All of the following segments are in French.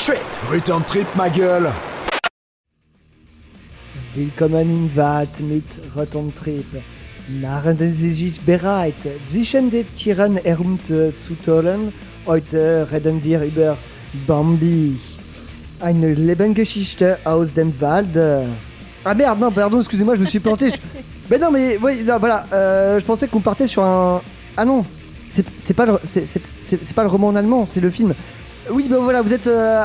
Return Trip. Return Trip, ma gueule Willkommen in Watt mit Return Trip. Nachdem Sie sich bereit, zwischen den Tieren herumzutollen, heute reden wir über Bambi. Eine Lebensgeschichte aus dem Wald. Ah merde, non, pardon, excusez-moi, je me suis planté. Je- Mais non, mais oui, non, voilà, euh, je pensais qu'on partait sur un. Ah non, c'est pas, le- c'est pas le roman en allemand, c'est le film. Oui, ben voilà, vous êtes euh,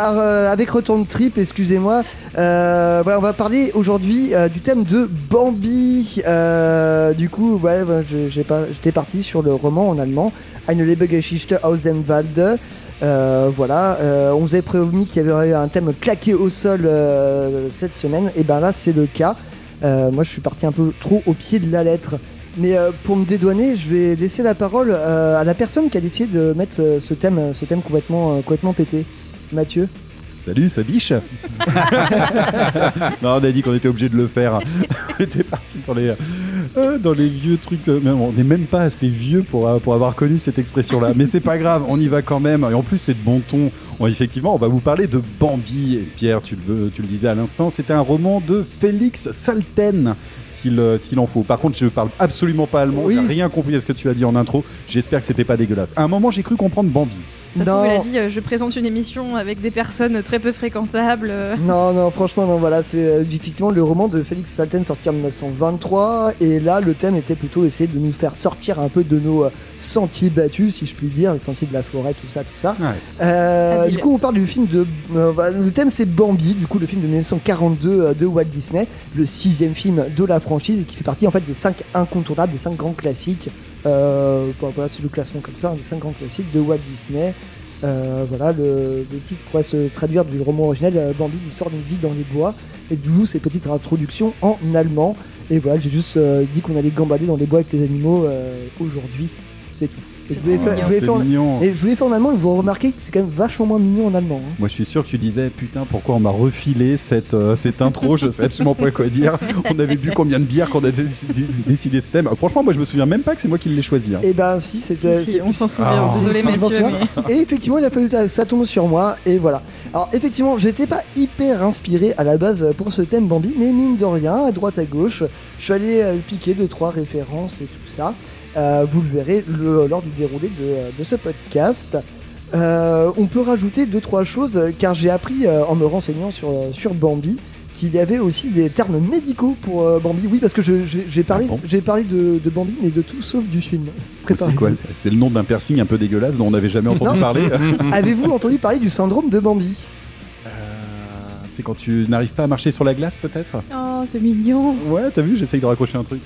à- avec Return Trip, excusez-moi. Euh, voilà, on va parler aujourd'hui euh, du thème de Bambi. Euh, du coup, ouais, pas- j'étais parti sur le roman en allemand, Eine Lebensgeschichte aus dem Walde. Euh, voilà, euh, on vous avait promis qu'il y avait un thème claqué au sol euh, cette semaine, et ben là c'est le cas. Euh, moi je suis parti un peu trop au pied de la lettre. Mais euh, pour me dédouaner, je vais laisser la parole euh, à la personne qui a décidé de mettre ce, ce thème, ce thème complètement, euh, complètement pété. Mathieu. Salut, ça biche Non, on a dit qu'on était obligé de le faire. on était parti dans les, euh, dans les vieux trucs. euh, même- on n'est même pas assez vieux pour, euh, pour avoir connu cette expression-là. Mais c'est pas grave, on y va quand même. Et en plus, c'est de bon ton. On- effectivement, on va vous parler de Bambi. Pierre, tu le, veux, tu le disais à l'instant, c'était un roman de Félix Salten. S'il euh, s'il en faut. Par contre, je parle absolument pas allemand. Oui, J'ai rien compris à ce que tu as dit en intro. J'espère que c'était pas dégueulasse. À un moment, j'ai cru comprendre Bambi. A dit euh, je présente une émission avec des personnes très peu fréquentables. euh. Non, non, franchement, non, voilà, c'est euh, effectivement le roman de Félix Salten sorti en 1923. Et là, le thème était plutôt essayer de nous faire sortir un peu de nos euh, sentiers battus, si je puis dire, les sentiers de la forêt, tout ça, tout ça. Ouais. Euh, Habile. du coup, on parle du film de. euh, bah, le thème, c'est Bambi, du coup, le film de 1942 euh, de Walt Disney, le sixième film de la franchise et qui fait partie en fait des cinq incontournables, des cinq grands classiques. Euh, bah, voilà, c'est le classement comme ça, des cinq grands classiques de Walt Disney. Euh, voilà, le, titre pourrait se traduire du roman original euh, Bambi, l'histoire d'une vie dans les bois, et d'où ces petites introductions en allemand. Et voilà, j'ai juste euh, dit qu'on allait gambader dans les bois avec les animaux aujourd'hui, c'est tout. Et je voulais faire- mignon. je voulais C'est faire en- mignon. et je voulais faire en allemand et vous remarquez que c'est quand même vachement moins mignon en allemand. hein. Moi, je suis sûr que tu disais putain, pourquoi on m'a refilé cette, euh, cette intro Je sais absolument pas quoi dire. On avait bu combien de bières qu'on a décidé, décidé ce thème? Franchement, moi, je me souviens même pas que c'est moi qui l'ai choisi. hein. Et ben si, c'était. Si, si, on s'en souvient. Ah, Désolé, si, si, je m'en Mathieu. souviens. mais- Et effectivement, il a fallu que ça tombe sur moi et voilà. Alors effectivement, j'étais pas hyper inspiré à la base pour ce thème Bambi, mais mine de rien, à droite à gauche, je suis allé euh, piquer deux trois références et tout ça. Euh, vous le verrez le- lors du déroulé de, de ce podcast. Euh, on peut rajouter deux trois choses euh, car j'ai appris euh, en me renseignant sur, sur Bambi qu'il y avait aussi des termes médicaux pour euh, Bambi. Oui, parce que je- j'ai parlé, Ah bon parlé de, de Bambi, mais de tout sauf du film. C'est quoi. C'est le nom d'un piercing un peu dégueulasse dont on n'avait jamais entendu Non. parler. Avez-vous entendu parler du syndrome de Bambi? C'est quand tu n'arrives pas à marcher sur la glace, peut-être? Oh, c'est mignon. Ouais, t'as vu, j'essaye de raccrocher un truc.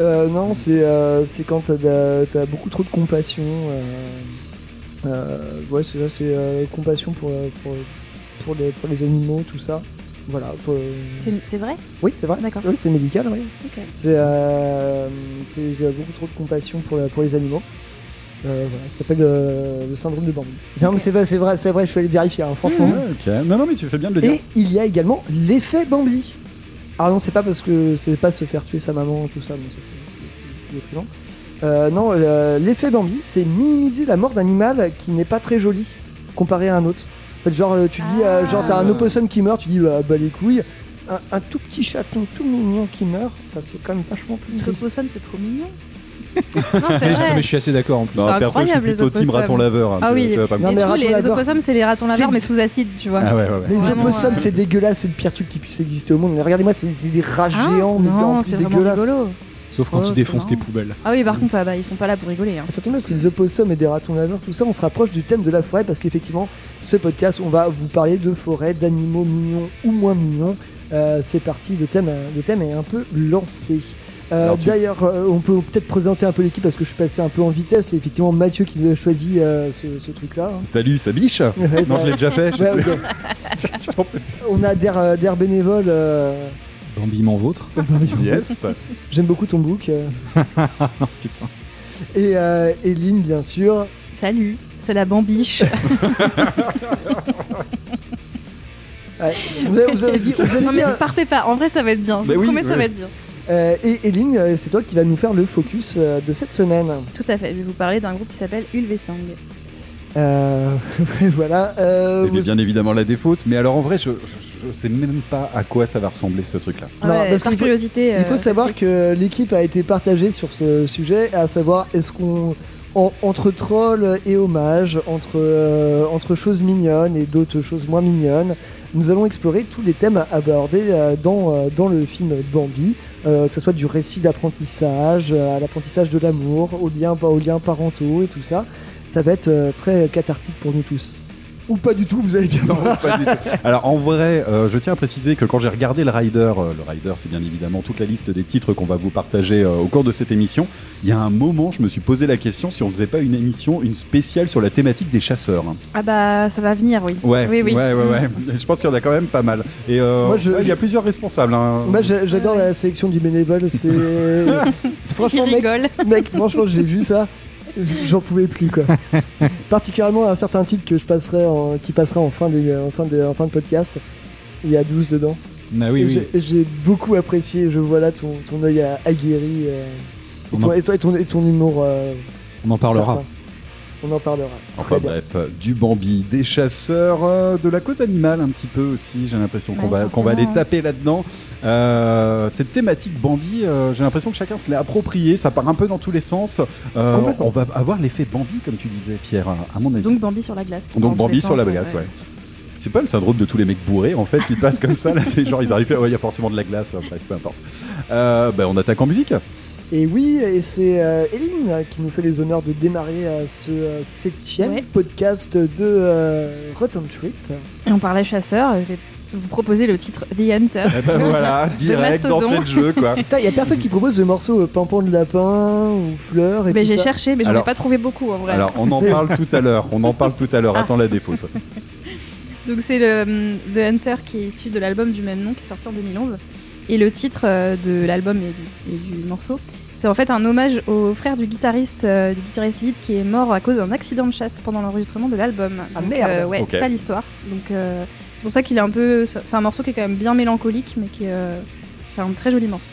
Euh, non, c'est euh, c'est quand t'as beaucoup trop de compassion. euh, euh, ouais, c'est ça, c'est euh, compassion pour, pour, pour, les, pour les animaux, tout ça. Voilà. pour- C'est vrai? Oui, c'est vrai. D'accord. Oui, c'est médical, oui. Ok. C'est euh, beaucoup trop de compassion pour, pour les animaux. Euh, voilà, ça s'appelle euh, le syndrome de Bambi. Non, mais c'est vrai, c'est vrai, c'est vrai, je suis allé vérifier, hein, franchement. Ok. Non, non, mais tu fais bien de le dire. Et il y a également l'effet Bambi. Alors non, c'est pas parce que c'est pas se faire tuer sa maman, tout ça, bon, ça c'est- c'est c'est- c'est déprimant. Euh, non, euh, l'effet Bambi, c'est minimiser la mort d'un animal qui n'est pas très joli comparé à un autre. En fait, genre, tu dis, euh, Ah. genre, t'as un opossum qui meurt, tu dis, bah, bah les couilles. Un, un tout petit chaton tout mignon qui meurt, bah, c'est quand même vachement plus opossums, c'est trop mignon. Non, Mais je, vrai. mais je suis assez d'accord en plus. Non, c'est perso, je suis plutôt team raton laveur. hein, Ah oui. mais coup, les opossums, c'est les ratons laveurs, mais sous acide, tu vois. Ah ouais, ouais, ouais. Les Vraiment, opossums, euh, c'est dégueulasse, c'est le pire truc qui puisse exister au monde. Mais regardez-moi, c'est des rats Ah, géants, mais en non, plus dégueulasses. rigolo. Sauf quand Ouais, ils défoncent tes poubelles. Ah oui, par contre, ça, bah, ils sont pas là pour rigoler. Hein. Ça tombe bien parce que les opossums et des ratons laveurs, tout ça, on se rapproche du thème de la forêt parce qu'effectivement, ce podcast, on va vous parler de forêt, d'animaux mignons ou moins mignons. Euh, c'est parti, le thème, le thème est un peu lancé. Euh, D'ailleurs, euh, on peut peut-être présenter un peu l'équipe parce que je suis passé un peu en vitesse. C'est effectivement Mathieu qui a choisi euh, ce, ce truc-là. hein. Salut, ça biche Ouais, Non, bah, je l'ai déjà fait. je- ouais. On a d'air euh, d'air bénévole. euh, Bambi m'en vôtre. Yes. J'aime beaucoup ton book. euh. Putain. Et, euh, et Lynn, bien sûr. Salut, c'est la bambiche. Ouais. Vous, avez, vous avez dit. Vous avez non, dit, mais euh, partez pas, en vrai, ça va être bien. Je Bah vous oui, promets, ça va être bien. Euh, et Eline, euh, c'est toi qui vas nous faire le focus euh, de cette semaine. Tout à fait, je vais vous parler d'un groupe qui s'appelle Ulvesang. Euh, voilà. euh, Et vous- bien évidemment la défausse. Mais alors en vrai, je, je, je sais même pas à quoi ça va ressembler ce truc-là. Ouais, parce par faut- curiosité. Il faut savoir que l'équipe a été partagée sur ce sujet, à savoir est-ce qu'on en- entre trolls et hommages, entre euh, entre choses mignonnes et d'autres choses moins mignonnes, nous allons explorer tous les thèmes abordés euh, dans euh, dans le film Bambi, que ce soit du récit d'apprentissage à l'apprentissage de l'amour, aux liens aux liens parentaux et tout ça. Ça va être très cathartique pour nous tous. Ou pas du tout, vous allez bien Non, pas du tout. Alors en vrai, euh, je tiens à préciser que quand j'ai regardé le Rider, euh, le Rider c'est bien évidemment toute la liste des titres qu'on va vous partager euh, au cours de cette émission, il y a un moment je me suis posé la question si on faisait pas une émission, une spéciale sur la thématique des chasseurs. hein. Ah bah ça va venir, oui. Ouais, Oui, oui. ouais, ouais, ouais. Je pense qu'il y en a quand même pas mal. Et euh, Moi, je- il y a plusieurs responsables. hein. Moi j'a- j'adore la sélection du bénévole, c'est franchement mec. Mec, franchement, j'ai vu ça, j'en pouvais plus quoi. Particulièrement un certain titre que je passerai en, qui passera en fin, de, en, fin de, en fin de podcast. Il y a 12 dedans. Ah oui, oui. j'ai- beaucoup apprécié, je vois là ton, ton œil aguerri euh, et, On ton, en- et ton- et ton- et ton humour. euh, On en parlera. certain. On en parlera. Enfin bref, du Bambi, des chasseurs, euh, de la cause animale un petit peu aussi. J'ai l'impression qu'on Ouais, va qu'on va aller taper là-dedans. Euh, cette thématique Bambi, euh, j'ai l'impression que chacun se l'est approprié. Ça part un peu dans tous les sens. Euh, on va avoir l'effet Bambi, comme tu disais, Pierre, à mon avis. Donc Bambi sur la glace. Donc Bambi sur la glace, ouais. C'est pas le syndrome de tous les mecs bourrés en fait qui passent comme ça, là, les genre ils arrivent, ouais, il y a forcément de la glace, bref, peu importe. Euh, bah, on attaque en musique. Et oui, et c'est euh, Eline euh, qui nous fait les honneurs de démarrer euh, ce euh, septième Ouais. podcast de euh, Rotten Trip. Et on parlait chasseur, je vais vous proposer le titre The Hunter. Eh ben voilà, direct d'entrée de jeu quoi. Il y a personne qui propose le morceau euh, Pimpon de lapin ou fleur et Mais j'ai ça. cherché, mais j'en ai Alors- pas trouvé beaucoup en vrai. Alors on en parle tout à l'heure, on en parle tout à l'heure, Ah. attends la défausse. Donc c'est le The Hunter qui est issu de l'album du même nom qui est sorti en 2011. Et le titre euh, de l'album et, et du morceau, c'est en fait un hommage au frère du guitariste, euh, du guitariste lead qui est mort à cause d'un accident de chasse pendant l'enregistrement de l'album. Ah, Donc, merde. euh, Ouais, Ok. c'est ça l'histoire. Donc euh, c'est pour ça qu'il est un peu, c'est un morceau qui est quand même bien mélancolique, mais qui est euh, c'est un très joli morceau.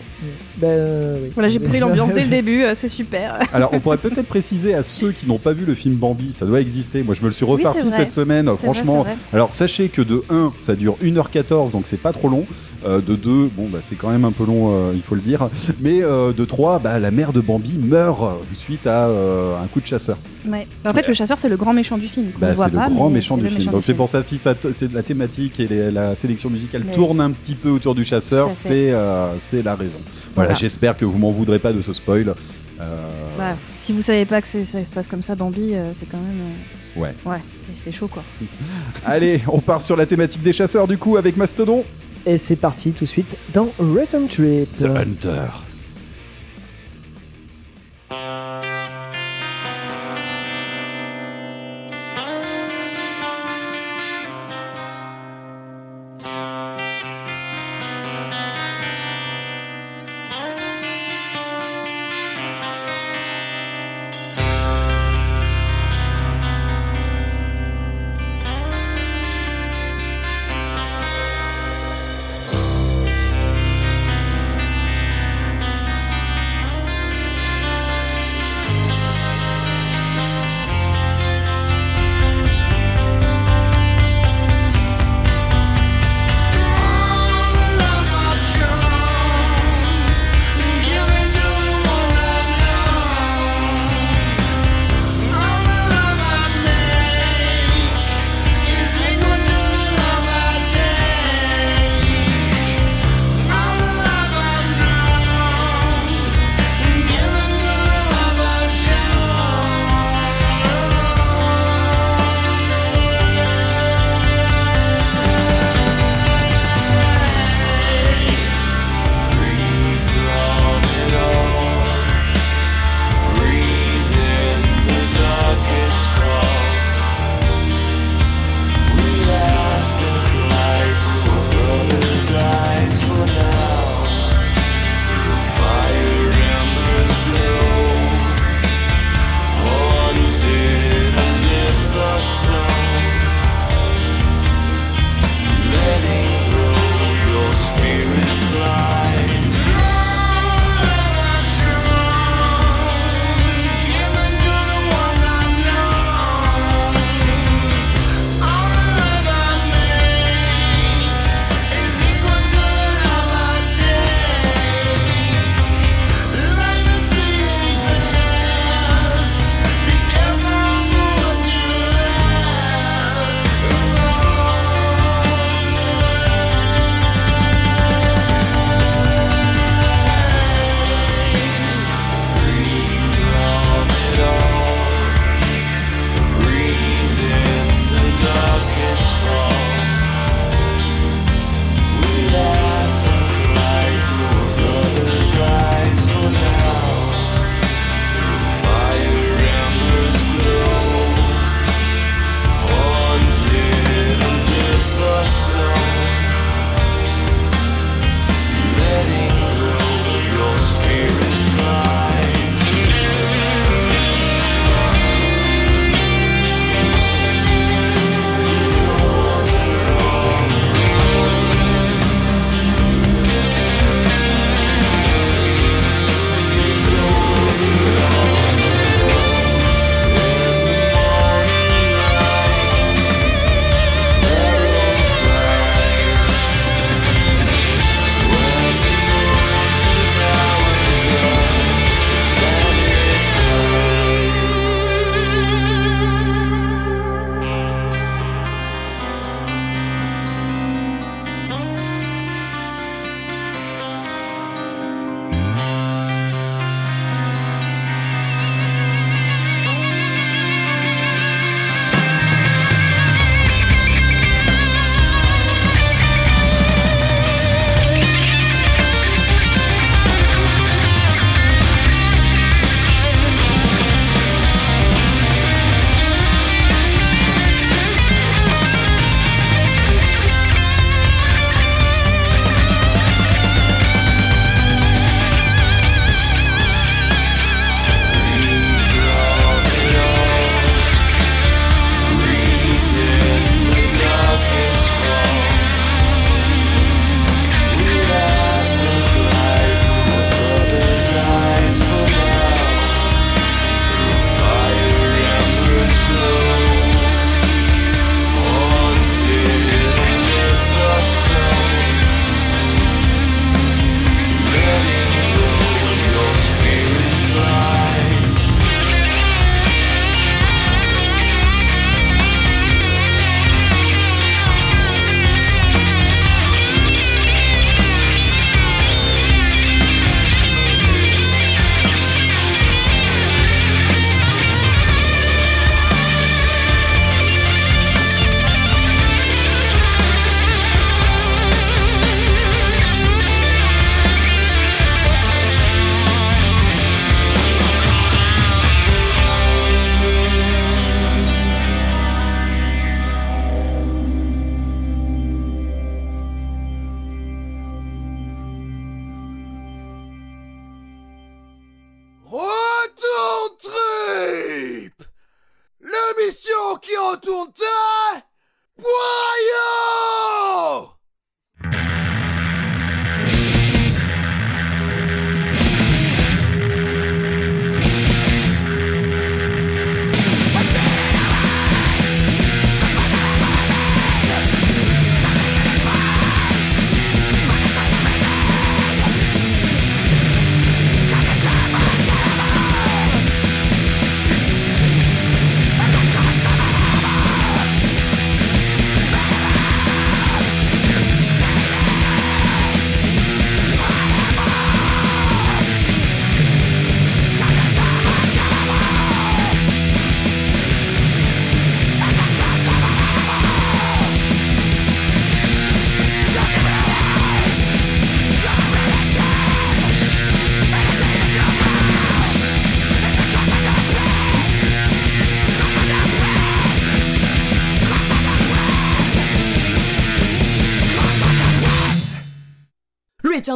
Ben, euh, oui. Voilà, j'ai pris l'ambiance dès le début, euh, c'est super. Alors on pourrait peut-être préciser à ceux qui n'ont pas vu le film Bambi, ça doit exister. Moi je me le suis Oui, refarci c'est vrai. cette semaine, C'est vrai, franchement. c'est. Alors sachez que de 1, ça dure 1h14, donc c'est pas trop long. Euh, de 2, bon bah c'est quand même un peu long, euh, il faut le dire. Mais euh, de 3, bah, la mère de Bambi meurt suite à euh, un coup de chasseur. Ouais. En fait, le chasseur, c'est le grand méchant du film. qu'on Bah, voit c'est le pas, grand mais méchant c'est du le film. méchant Donc c'est pour ça si ça t- c'est la thématique et les- la sélection musicale Mais tourne un petit peu autour du chasseur, Tout à fait. c'est euh, c'est la raison. Voilà, Voilà. j'espère que vous m'en voudrez pas de ce spoil. Euh, Voilà. Si vous savez pas que ça se passe comme ça, Bambi, euh, c'est quand même. euh, Ouais. Ouais, c'est- c'est chaud quoi. Allez, on part sur la thématique des chasseurs du coup avec Mastodon. Et c'est parti tout de suite dans Return Trip. The Hunter.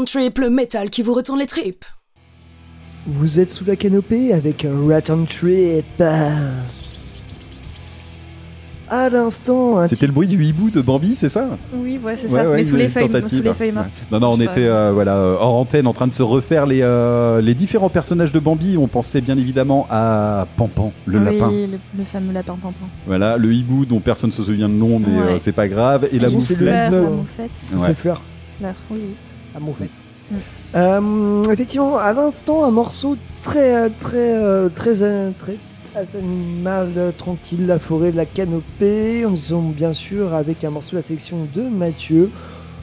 Trip, le métal qui vous retourne les tripes. Vous êtes sous la canopée avec un Return Trip. À l'instant, un C'était le bruit du hibou de Bambi, c'est ça? Oui, ouais, c'est Ouais, ça. ouais, mais sous les, feuilles, sous les feuilles mortes. Non, non, on Je était euh, voilà, euh, hors antenne en train de se refaire les, euh, les différents personnages de Bambi. On pensait bien évidemment à Pampan, le oui, lapin. Le, le fameux lapin Pampan. Voilà, le hibou dont personne ne se souvient de nom, mais Ouais. euh, c'est pas grave. Et la c'est le mouflette. C'est Fleur. Fleur, oui, oui. À. Mm. Euh, effectivement, à l'instant, un morceau très, euh, très, euh, très, euh, très, animal, tranquille, la forêt, la canopée. On sommes bien sûr avec un morceau de la sélection de Mathieu,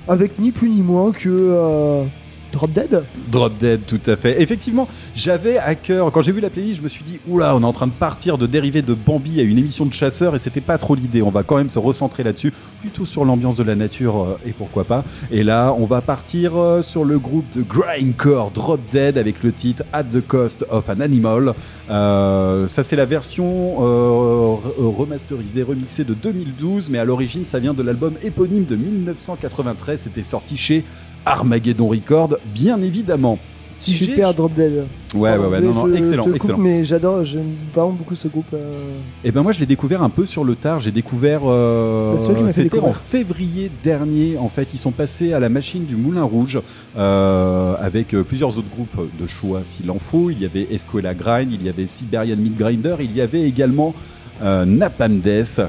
avec ni plus ni moins que euh, Drop Dead. Drop Dead, tout à fait. Effectivement, j'avais à cœur, quand j'ai vu la playlist, je me suis dit, oula, on est en train de partir de dériver de Bambi à une émission de chasseurs et c'était pas trop l'idée. On va quand même se recentrer là-dessus, plutôt sur l'ambiance de la nature euh, et pourquoi pas. Et là, on va partir euh, sur le groupe de grindcore Drop Dead avec le titre At the Cost of an Animal. Euh, ça, c'est la version re- remasterisée, remixée de 2012, mais à l'origine, ça vient de l'album éponyme de 1993. C'était sorti chez Armageddon Record, bien évidemment. Si j'ai- Super Drop Dead. Ouais, ouais, ouais, Je- non, non, je- excellent, je te coupe, excellent. mais j'adore, j'aime vraiment beaucoup ce groupe. euh. Et ben moi, je l'ai découvert un peu sur le tard. J'ai découvert, euh, Bah, c'était en février dernier. En fait, ils sont passés à la machine du Moulin Rouge euh, avec euh, plusieurs autres groupes de choix, s'il en faut. Il y avait Escuela Grind, il y avait Siberian Meat Grinder, il y avait également euh.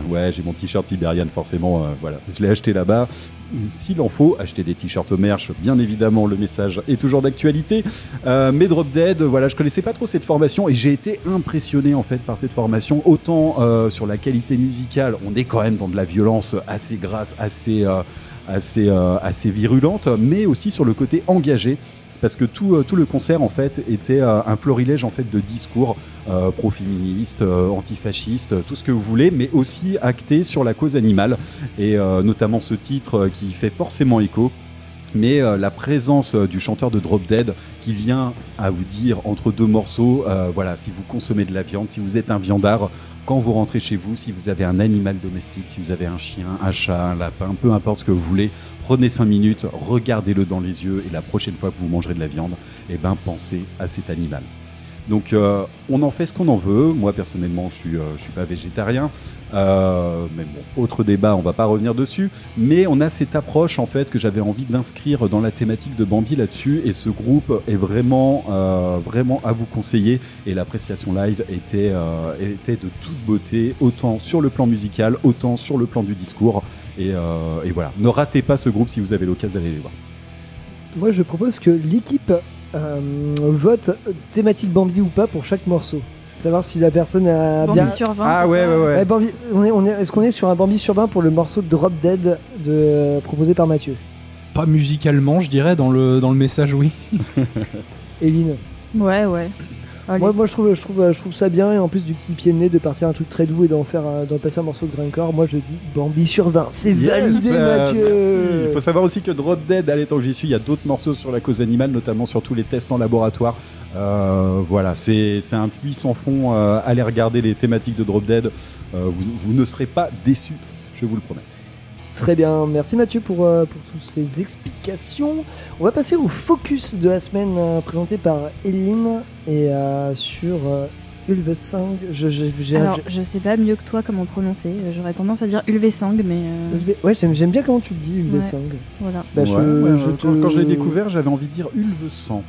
Ouais, j'ai mon t-shirt Siberian, forcément. euh, voilà, je l'ai acheté là-bas. S'il en faut, acheter des t-shirts au merch, bien évidemment, le message est toujours d'actualité. Euh, mais Drop Dead, voilà, je connaissais pas trop cette formation et j'ai été impressionné en fait par cette formation. Autant euh, sur la qualité musicale, on est quand même dans de la violence assez grasse, assez, euh, assez, assez virulente, mais aussi sur le côté engagé. Parce que tout, euh, tout le concert en fait était euh, un florilège en fait de discours euh, pro-féministes, euh, antifascistes, tout ce que vous voulez, mais aussi acté sur la cause animale et notamment ce titre qui fait forcément écho. Mais la présence du chanteur de Drop Dead qui vient à vous dire entre deux morceaux, voilà, si vous consommez de la viande, si vous êtes un viandard, quand vous rentrez chez vous, si vous avez un animal domestique, si vous avez un chien, un chat, un lapin, peu importe ce que vous voulez, prenez 5 minutes, regardez-le dans les yeux et la prochaine fois que vous mangerez de la viande, eh ben pensez à cet animal. Donc euh, on en fait ce qu'on en veut. Moi personnellement, je suis, euh, suis pas végétarien. Euh, mais bon, autre débat, on va pas revenir dessus. Mais on a cette approche en fait que j'avais envie d'inscrire dans la thématique de Bambi là-dessus. Et ce groupe est vraiment, vraiment à vous conseiller. Et l'appréciation live était, de toute beauté, autant sur le plan musical, autant sur le plan du discours. Et, et voilà, ne ratez pas ce groupe si vous avez l'occasion d'aller les voir. Moi, je propose que l'équipe vote thématique Bambi ou pas pour chaque morceau. Savoir si la personne a Bambi bien. sur 20. Ah ouais, ça ouais, ouais. Ouais, Bambi- on est, on est, est-ce qu'on est sur un Bambi sur 20 pour le morceau Drop Dead de, proposé par Mathieu? Pas musicalement, je dirais, dans le, dans le message, oui. Eline Ouais, ouais. Allez. moi, moi je, trouve, je, trouve, je trouve ça bien et en plus du petit pied de nez de partir un truc très doux et d'en faire un- d'en passer un morceau de grindcore, moi je dis Bambi sur 20. C'est Yes, validé euh, Mathieu merci. Il faut savoir aussi que Drop Dead, allez, tant que j'y suis, il y a d'autres morceaux sur la cause animale, notamment sur tous les tests en laboratoire. Euh, voilà, c'est c'est un puits sans fond. euh, allez regarder les thématiques de Drop Dead. Euh, vous, vous ne serez pas déçus, je vous le promets. Très bien, merci Mathieu pour, euh, pour toutes ces explications. On va passer au focus de la semaine euh, présenté par Eline et euh, sur euh, Ulvesang, je, Alors, je sais pas mieux que toi comment prononcer. J'aurais tendance à dire Ulvesang, mais euh, Ulve- Ouais, j'aime, j'aime bien comment tu le dis, Ulvesang. voilà. Bah, je- Ouais, ouais, je quand, te- quand je l'ai découvert, j'avais envie de dire Ulve sang.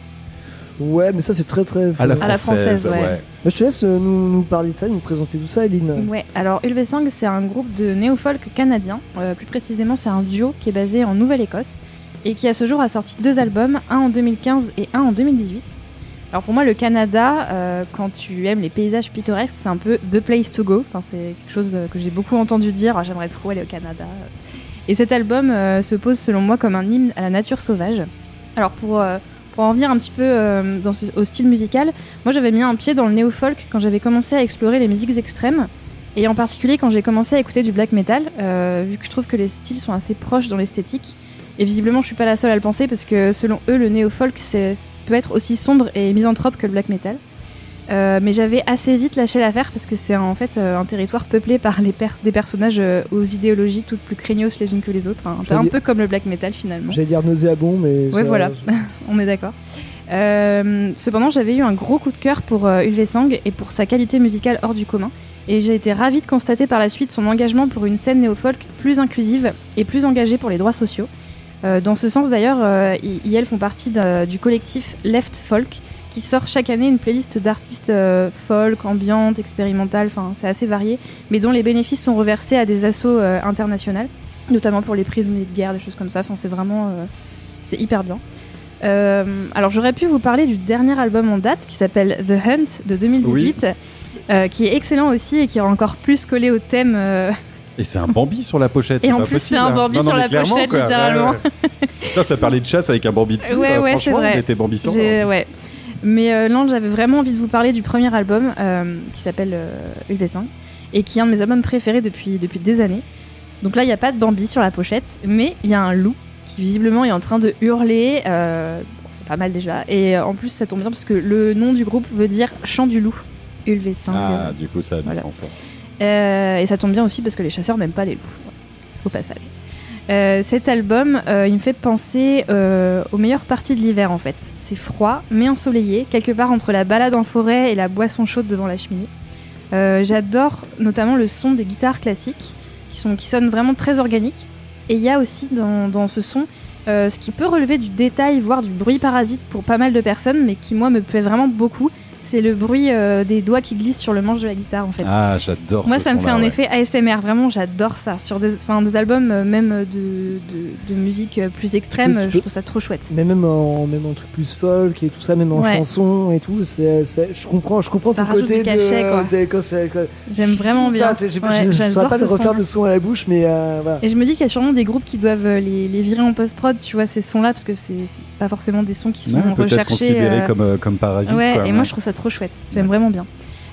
Ouais, mais ça c'est très très. À la À la française, française, ouais. Bah, je te laisse euh, nous, nous parler de ça, nous présenter tout ça, Eline. Ouais, alors Ulvesang, c'est un groupe de néo-folk canadien. Euh, plus précisément, c'est un duo qui est basé en Nouvelle-Écosse et qui à ce jour a sorti deux albums, un en 2015 et un en 2018. Alors pour moi, le Canada, euh, quand tu aimes les paysages pittoresques, c'est un peu the place to go. Enfin, c'est quelque chose que j'ai beaucoup entendu dire. Ah, J'aimerais trop aller au Canada. Et cet album euh, se pose selon moi comme un hymne à la nature sauvage. Alors pour, euh, pour en venir un petit peu euh, au style musical, moi j'avais mis un pied dans le néo-folk quand j'avais commencé à explorer les musiques extrêmes. Et en particulier quand j'ai commencé à écouter du black metal, euh, vu que je trouve que les styles sont assez proches dans l'esthétique. Et visiblement, je suis pas la seule à le penser parce que selon eux, le néo-folk peut être aussi sombre et misanthrope que le black metal. Euh, mais j'avais assez vite lâché l'affaire parce que c'est en fait euh, un territoire peuplé par les per- des personnages euh, aux idéologies toutes plus craignos les unes que les autres, hein. un, peu, un J'allais- peu comme le black metal finalement. J'allais dire nauséabond, mais. Ouais, ça- voilà. On est d'accord. Cependant, j'avais eu un gros coup de cœur pour Ulvesang et pour sa qualité musicale hors du commun. Et j'ai été ravie de constater par la suite son engagement pour une scène néo-folk plus inclusive et plus engagée pour les droits sociaux. Dans ce sens d'ailleurs, ils ils, font partie du collectif Left Folk qui sort chaque année une playlist d'artistes euh, folk, ambiantes, expérimentales, enfin c'est assez varié, mais dont les bénéfices sont reversés à des assos euh, internationales, notamment pour les prisonniers de guerre, des choses comme ça. Enfin c'est vraiment, euh, c'est hyper bien. Euh, alors j'aurais pu vous parler du dernier album en date qui s'appelle The Hunt de 2018, euh, qui est excellent aussi et qui est encore plus collé au thème. Et c'est un Bambi sur la pochette. Et en plus, c'est un hein. Bambi Non, non, sur la pochette, quoi. Ouais, littéralement. ouais. Putain, ça parlait de chasse avec un Bambi dessus. Ouais, ouais, c'est franchement, vrai. il était Bambi sur ouais. Mais euh, non, j'avais vraiment envie de vous parler du premier album euh, qui s'appelle euh, Ulvesang et qui est un de mes albums préférés depuis, depuis des années. Donc là, il n'y a pas de Bambi sur la pochette, mais il y a un loup qui visiblement est en train de hurler. euh, bon, c'est pas mal déjà. Et euh, en plus, ça tombe bien parce que le nom du groupe veut dire chant du loup. Ulvesang. Ah, du coup, ça a du Voilà. sens. et ça tombe bien aussi parce que les chasseurs n'aiment pas les loups. Au passage. Cet album, il me fait penser aux meilleures parties de l'hiver en fait. Froid, mais ensoleillé, quelque part entre la balade en forêt et la boisson chaude devant la cheminée. Euh, J'adore notamment le son des guitares classiques, qui, sont, qui sonnent vraiment très organiques. Et il y a aussi dans, dans ce son euh, ce qui peut relever du détail, voire du bruit parasite pour pas mal de personnes, mais qui moi me plaît vraiment beaucoup. C'est le bruit euh, des doigts qui glissent sur le manche de la guitare en fait. Ah, j'adore Moi, ce ça me fait un ouais. effet ASMR, vraiment, j'adore ça. Sur des, enfin, des albums, euh, même de, de, de musique euh, plus extrême, peux- je trouve ça trop chouette. Mais même en, même en truc plus folk et tout ça, même en Ouais. chanson et tout, c'est, c'est- je comprends, je comprends Ça côté du cachet, de, quoi. J'aime vraiment bien. Je ne saurais pas de refaire son. le son à la bouche, mais euh, voilà. Et je me dis qu'il y a sûrement des groupes qui doivent les, les virer en post-prod, tu vois, ces sons-là, parce que c'est pas forcément des sons qui sont Ouais, recherchés. considéré euh, comme, comme parasite. Ouais, quoi, et moi je trouve ça trop chouette. J'aime vraiment bien.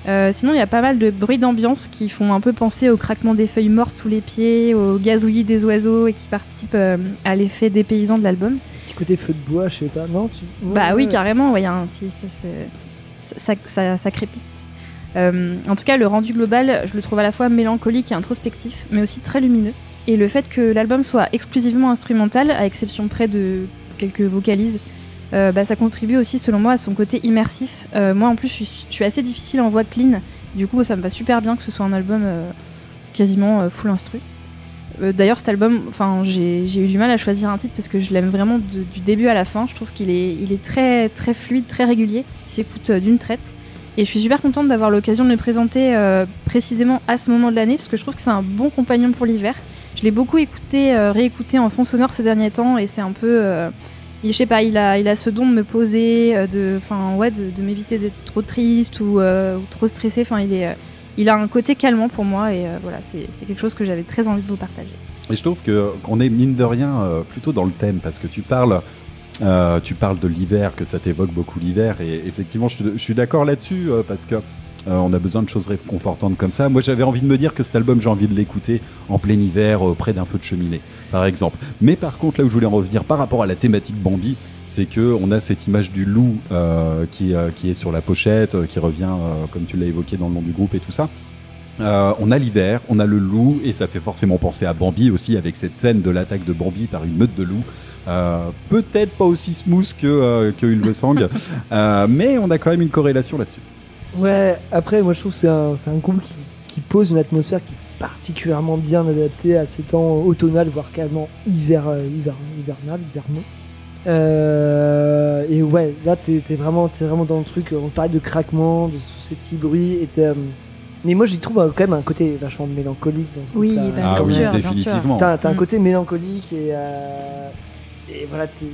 Euh, sinon, il y a pas mal de bruits d'ambiance qui font un peu penser au craquement des feuilles mortes sous les pieds, au gazouillis des oiseaux et qui participent euh, à l'effet dépaysant de l'album. Petit côté feu de bois, je sais pas, non tu... Bah oui, carrément, ouais, y a un petit. Ça, c'est- ça, ça, ça- ça crépite. Euh, en tout cas, le rendu global, je le trouve à la fois mélancolique et introspectif, mais aussi très lumineux. Et le fait que l'album soit exclusivement instrumental, à exception près de quelques vocalises, euh, bah, ça contribue aussi, selon moi, à son côté immersif. Euh, moi, en plus, je suis, assez difficile en voix clean. Du coup, ça me va super bien que ce soit un album euh, quasiment full instru. D'ailleurs, cet album, enfin, j'ai eu du mal à choisir un titre parce que je l'aime vraiment du début à la fin. Je trouve qu'il est, il est très, très fluide, très régulier. Il s'écoute d'une traite. Et je suis super contente d'avoir l'occasion de le présenter précisément à ce moment de l'année parce que je trouve que c'est un bon compagnon pour l'hiver. Je l'ai beaucoup écouté, réécouté en fond sonore ces derniers temps et c'est un peu. Il- je sais pas, il a, il a ce don de me poser, euh, de, ouais, de, de m'éviter d'être trop triste ou, euh, trop stressé. Enfin, il euh, il a un côté calmant pour moi et voilà, c'est quelque chose que j'avais très envie de vous partager. Et je trouve que qu'on est mine de rien plutôt dans le thème parce que tu parles, tu parles de l'hiver, que ça t'évoque beaucoup l'hiver et effectivement je, suis- je suis d'accord là-dessus parce que euh, on a besoin de choses réconfortantes comme ça. Moi j'avais envie de me dire que cet album j'ai envie de l'écouter en plein hiver euh, près d'un feu de cheminée par exemple. Mais par contre là où je voulais en revenir par rapport à la thématique Bambi, c'est que on a cette image du loup euh, qui, qui est sur la pochette, qui revient comme tu l'as évoqué dans le nom du groupe et tout ça. Euh, on a l'hiver, on a le loup, et ça fait forcément penser à Bambi aussi, avec cette scène de l'attaque de Bambi par une meute de loups. Euh, Peut-être pas aussi smooth que, euh, que euh, mais on a quand même une corrélation là-dessus. Ouais, après, moi je trouve que c'est un, c'est un groupe qui, qui pose une atmosphère qui est particulièrement bien adaptée à ces temps automnal, voire carrément hiver, euh, hiver, hivernal, hivernaux. Euh, et ouais, là t'es t'es vraiment, t'es vraiment dans le truc, on parlait de craquement, de tous ces petits bruits, et t'es, euh, mais moi j'y trouve euh, quand même un côté vachement mélancolique dans ce Oui, groupe-là. bah, Ah bien oui, sûr, bien sûr. définitivement. T'as t'as un Mm. côté mélancolique et, euh, et voilà, t'es-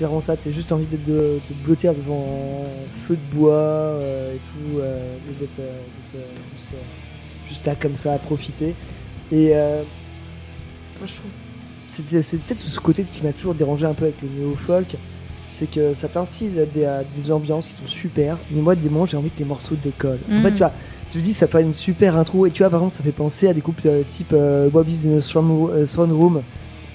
c'est vraiment ça, t'as juste envie d'être de, de te blottir devant un feu de bois euh, et tout, euh, d'être euh, euh, juste, juste là comme ça à profiter. Et moi je trouve, c'est- peut-être ce côté qui m'a toujours dérangé un peu avec le néo-folk, c'est que ça t'instille des, euh, des ambiances qui sont super, mais moi des moments j'ai envie que les morceaux décollent. En Mhm. fait, tu vois, tu te dis ça fait une super intro et tu vois par exemple ça fait penser à des euh, type euh, Bobby's in euh, Throne Room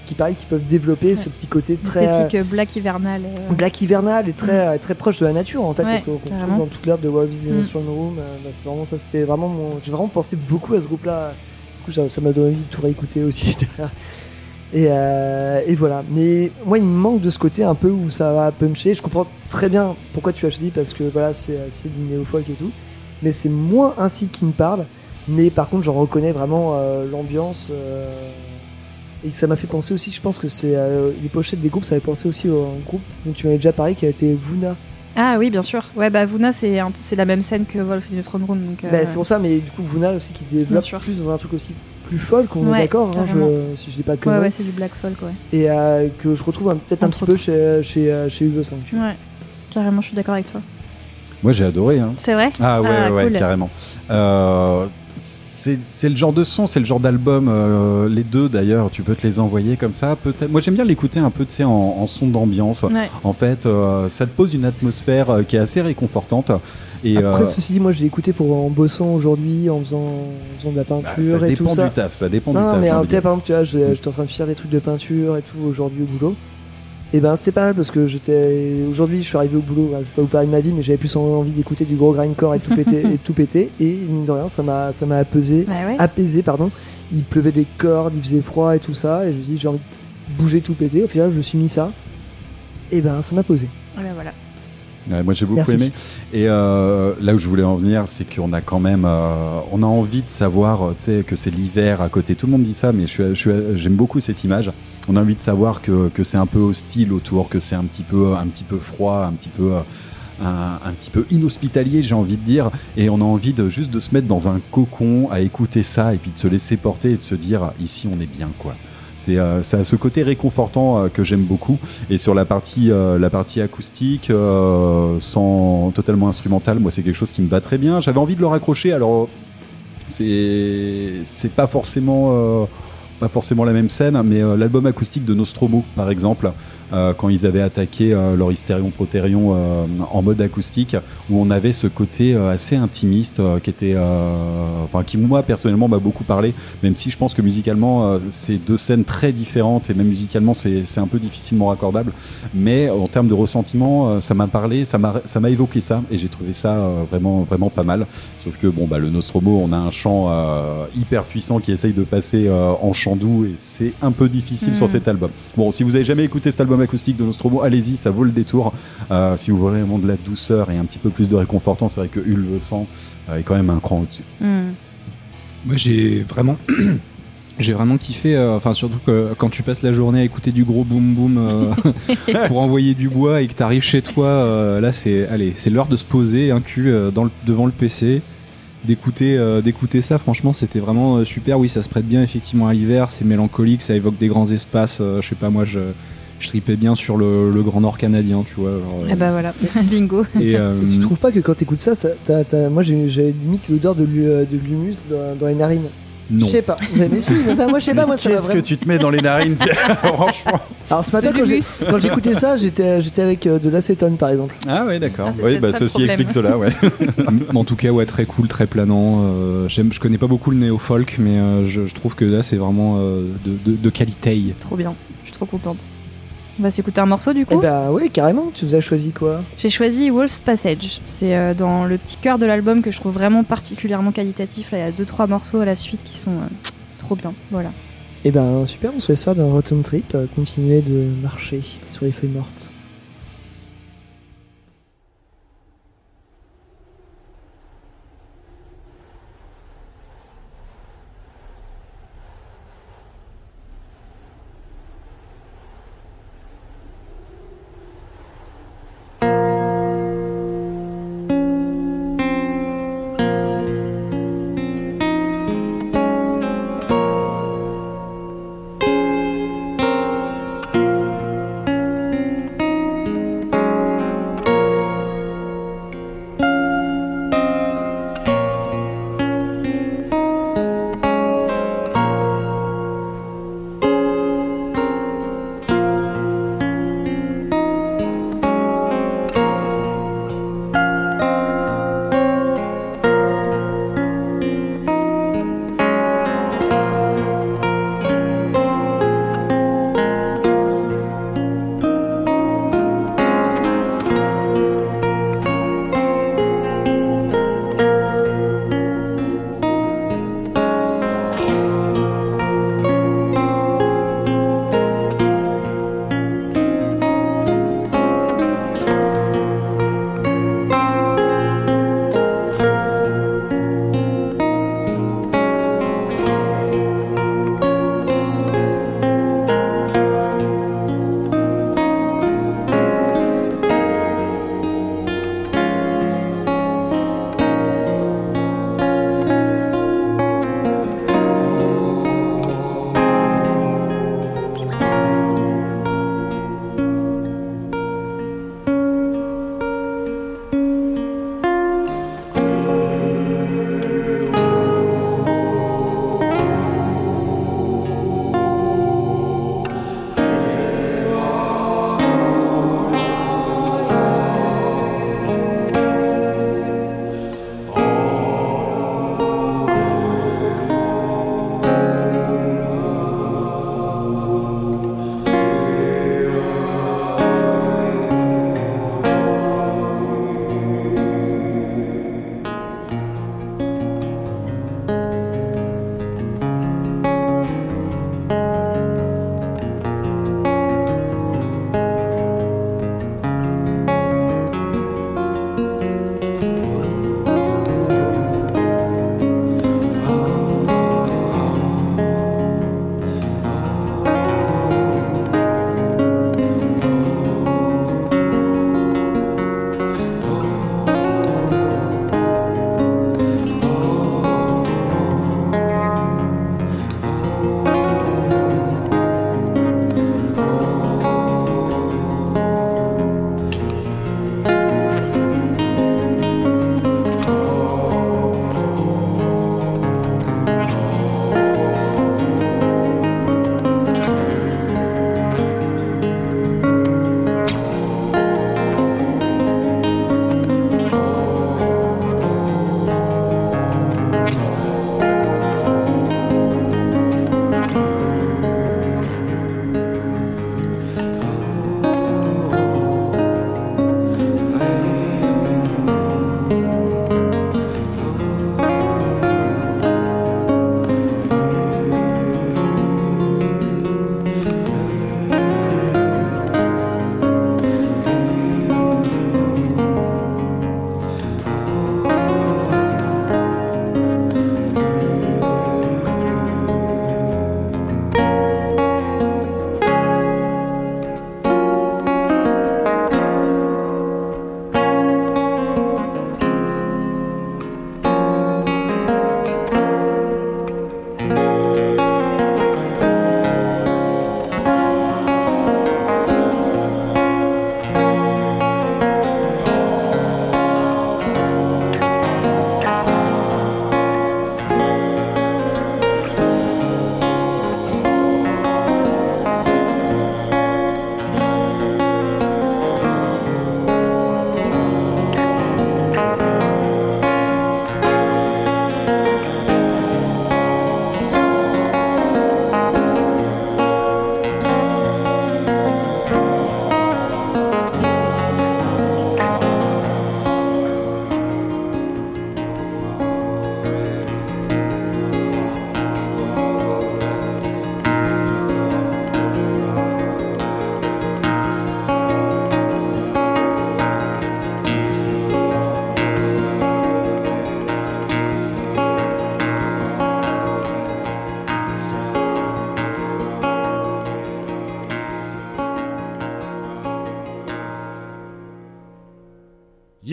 qui pareil qui peuvent développer ce petit côté très Esthétique euh, black hivernal. euh, black hivernal et très euh, très proche de la nature en fait Ouais, parce qu'on carrément. dans toute l'heure de Bobby's in a Mm. Throne Room euh, bah, c'est vraiment ça c'était vraiment mon j'ai vraiment pensé beaucoup à ce groupe là du coup ça m'a donné envie de tout réécouter aussi et, euh, et voilà mais moi il me manque de ce côté un peu où ça va puncher je comprends très bien pourquoi tu as choisi parce que voilà c'est c'est du néo-folk et tout mais c'est moins ainsi qui me parle. Mais par contre, j'en reconnais vraiment euh, l'ambiance. euh, et ça m'a fait penser aussi, je pense que c'est euh, les pochettes des groupes, ça m'a pensé aussi au un groupe dont tu m'avais déjà parlé qui a été Vuna. Ah oui, bien sûr. Ouais, bah Vuna, c'est un peu- c'est la même scène que Wolf in the Throne Room. Donc, euh, Bah, c'est pour ça, mais du coup, Vuna aussi qui se Bien développe sûr. plus dans un truc aussi plus folk, on est Ouais, d'accord, hein, je- si je dis pas de ouais, ouais, c'est du black folk, ouais. Et euh, que je retrouve un- peut-être un petit peu chez, chez, euh, chez Uwe 5. tu vois. Ouais, carrément, je suis d'accord avec toi. Moi j'ai adoré. Hein. C'est vrai Ah ouais, Ah, ouais, cool. carrément. Euh, c'est le genre de son, c'est le genre d'album. euh, les deux d'ailleurs, tu peux te les envoyer comme ça. Peut-être. Moi j'aime bien l'écouter un peu, tu sais, en, en son d'ambiance. Ouais. En fait, euh, ça te pose une atmosphère euh, qui est assez réconfortante. Et Après, euh, ceci dit, moi je l'ai écouté pour, en bossant aujourd'hui, en faisant, en faisant de la bah, peinture ça et tout dépend ça. du taf, ça dépend Non, du non, taf. mais sais, dire. par exemple, tu vois, je- j'étais en train de faire des trucs de peinture et tout aujourd'hui au boulot. Et ben, c'était pas mal parce que j'étais. Aujourd'hui, je suis arrivé au boulot, je vais pas vous parler de ma vie, mais j'avais plus envie d'écouter du gros grindcore et tout péter. et tout péter. Et mine de rien, ça m'a ça m'a apaisé. Bah ouais. Apaisé, pardon. Il pleuvait des cordes, il faisait froid et tout ça. Et je me suis dit, j'ai envie de bouger tout péter. Au final, je me suis mis ça. Et ben, ça m'a posé. Ouais, bah voilà. Ouais, moi j'ai beaucoup Merci. aimé. Et euh, là où je voulais en venir, c'est qu'on a quand même, euh, on a envie de savoir, euh, tu sais, que c'est l'hiver à côté. Tout le monde dit ça, mais je je j'aime beaucoup cette image. On a envie de savoir que, que c'est un peu hostile autour, que c'est un petit peu, un petit peu froid, un petit peu. euh, un, petit peu inhospitalier, j'ai envie de dire, et on a envie de juste de se mettre dans un cocon à écouter ça et puis de se laisser porter et de se dire ici on est bien quoi. C'est euh, ce côté réconfortant euh, que j'aime beaucoup. Et sur la partie, euh, la partie acoustique, euh, sans totalement instrumentale, moi c'est quelque chose qui me va très bien. J'avais envie de le raccrocher. Alors c'est c'est pas forcément pas forcément la même scène, mais euh, l'album acoustique de Nostromo par exemple. Euh, quand ils avaient attaqué euh, leur Hystérion Protérion euh, en mode acoustique, où on avait ce côté assez intimiste qui était, enfin qui moi personnellement m'a beaucoup parlé, même si je pense que musicalement c'est deux scènes très différentes et même musicalement c'est un peu difficilement raccordable, mais en termes de ressentiment ça m'a parlé, ça m'a évoqué ça et j'ai trouvé ça vraiment vraiment pas mal. Sauf que bon bah le Nostromo on a un chant hyper puissant qui essaye de passer en chant doux et c'est un peu difficile Mm. sur cet album. Bon si vous avez jamais écouté cet album acoustique de Nostromo, allez-y ça vaut le détour. Euh, si vous voulez vraiment de la douceur et un petit peu plus de réconfortant, c'est vrai que Ulve 100 euh, est quand même un cran au-dessus. Hmm. Moi, j'ai vraiment. J'ai vraiment kiffé, euh, enfin surtout que quand tu passes la journée à écouter du gros boom boom euh, pour envoyer du bois et que t'arrives chez toi, euh, là c'est allez, c'est l'heure de se poser un cul euh, dans le- devant le PC, d'écouter euh, d'écouter ça. Franchement, c'était vraiment super. Oui, ça se prête bien effectivement à l'hiver, c'est mélancolique, ça évoque des grands espaces. euh, je sais pas, moi je je tripais bien sur le, le Grand Nord canadien, tu vois. genre, euh, Eh bah voilà, bingo. et, euh, Tu trouves pas que quand t'écoutes ça, ça moi j'ai limite l'odeur de euh, l'humus dans, dans les narines. non. Je sais pas. Mais, mais si, mais enfin, moi je sais pas, moi ça Qu'est-ce que tu te mets dans les narines Pierre Franchement. Alors ce matin, De quand j'écoutais ça, j'étais j'étais avec euh, de l'acétone par exemple. Ah ouais d'accord. Ah, oui bah ceci explique cela ouais. Mais en tout cas, ouais, très cool, très planant. Euh, j'aime, je connais pas beaucoup le néo-folk, mais euh, je, je trouve que là, c'est vraiment euh, de, de- de qualité. Trop bien, je suis trop contente. On va s'écouter un morceau du Eh coup bah oui, carrément. Tu vous as choisi quoi J'ai choisi Wolf's Passage. C'est euh, dans le petit cœur de l'album que je trouve vraiment particulièrement qualitatif. Là, il y a deux trois morceaux à la suite qui sont euh, trop bien. Voilà. Eh ben super, on se fait ça dans Rotten Trip. euh, continuer de marcher sur les feuilles mortes.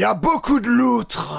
Y a beaucoup de loutres.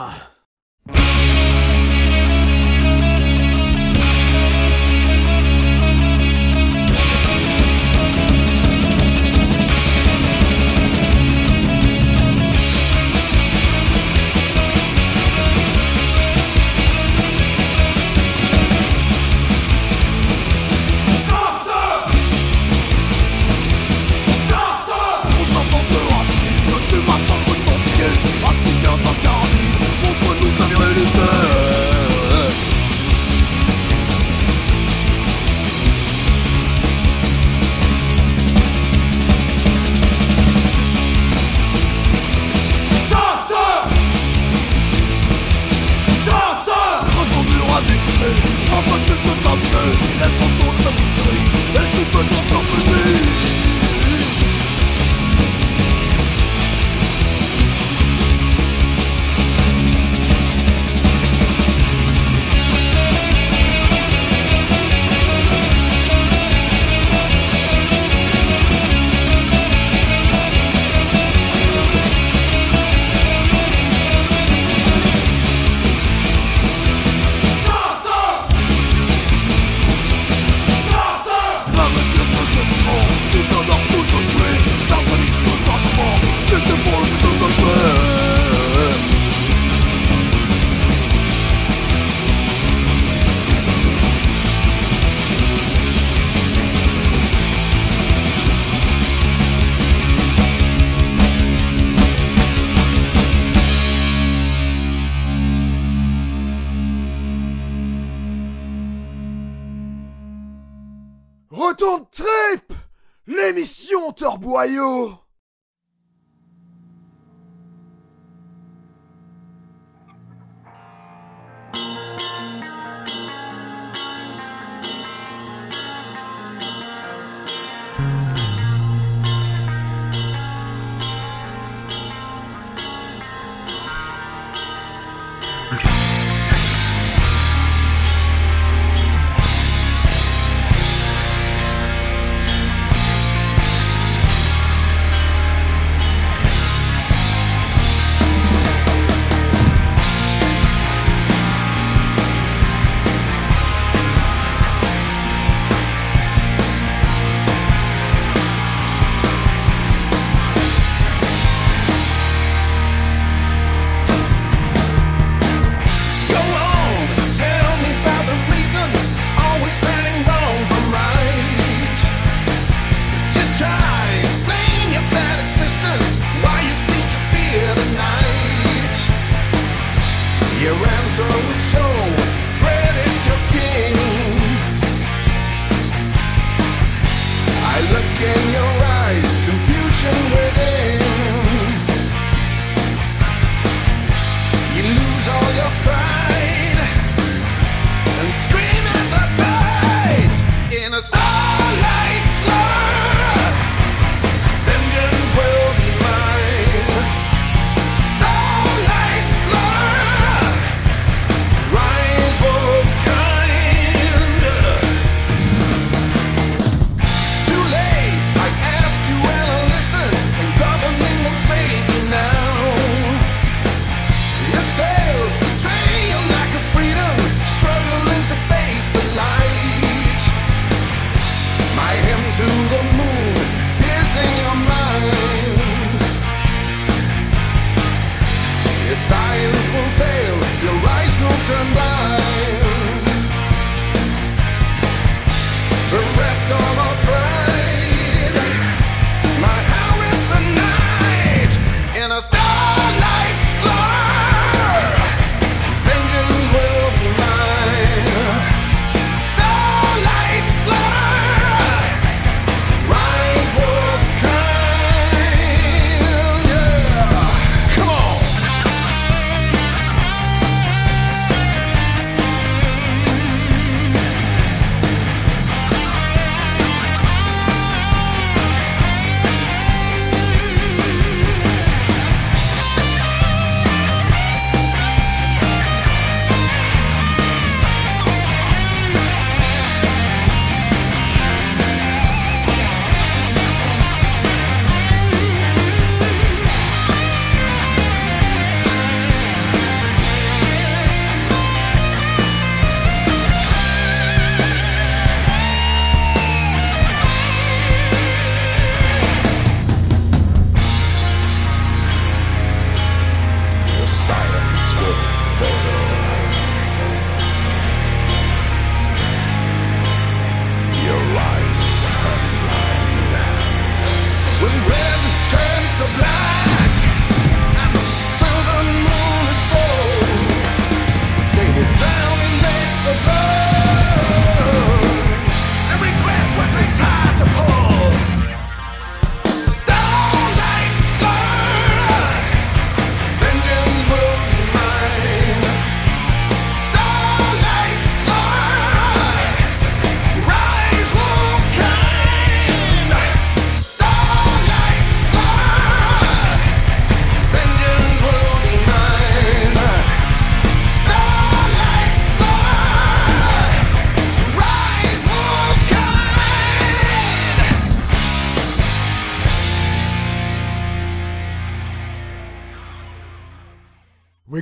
so we show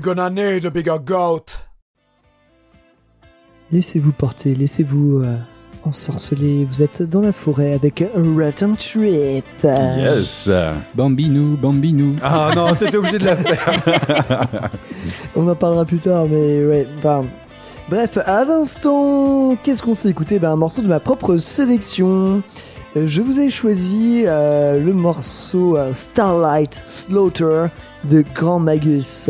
gonna need a bigger goat. Laissez-vous porter, laissez-vous euh, ensorceler. Vous êtes dans la forêt avec Rotten Trip. Yes Bambinou, Bambinou. Ah non, t'étais obligé de la faire On en parlera plus tard, mais ouais. bah, Bref, à l'instant, qu'est-ce qu'on s'est écouté? Bah, Un morceau de ma propre sélection. Euh, Je vous ai choisi euh, le morceau euh, Starlight Slaughter de Grand Magus.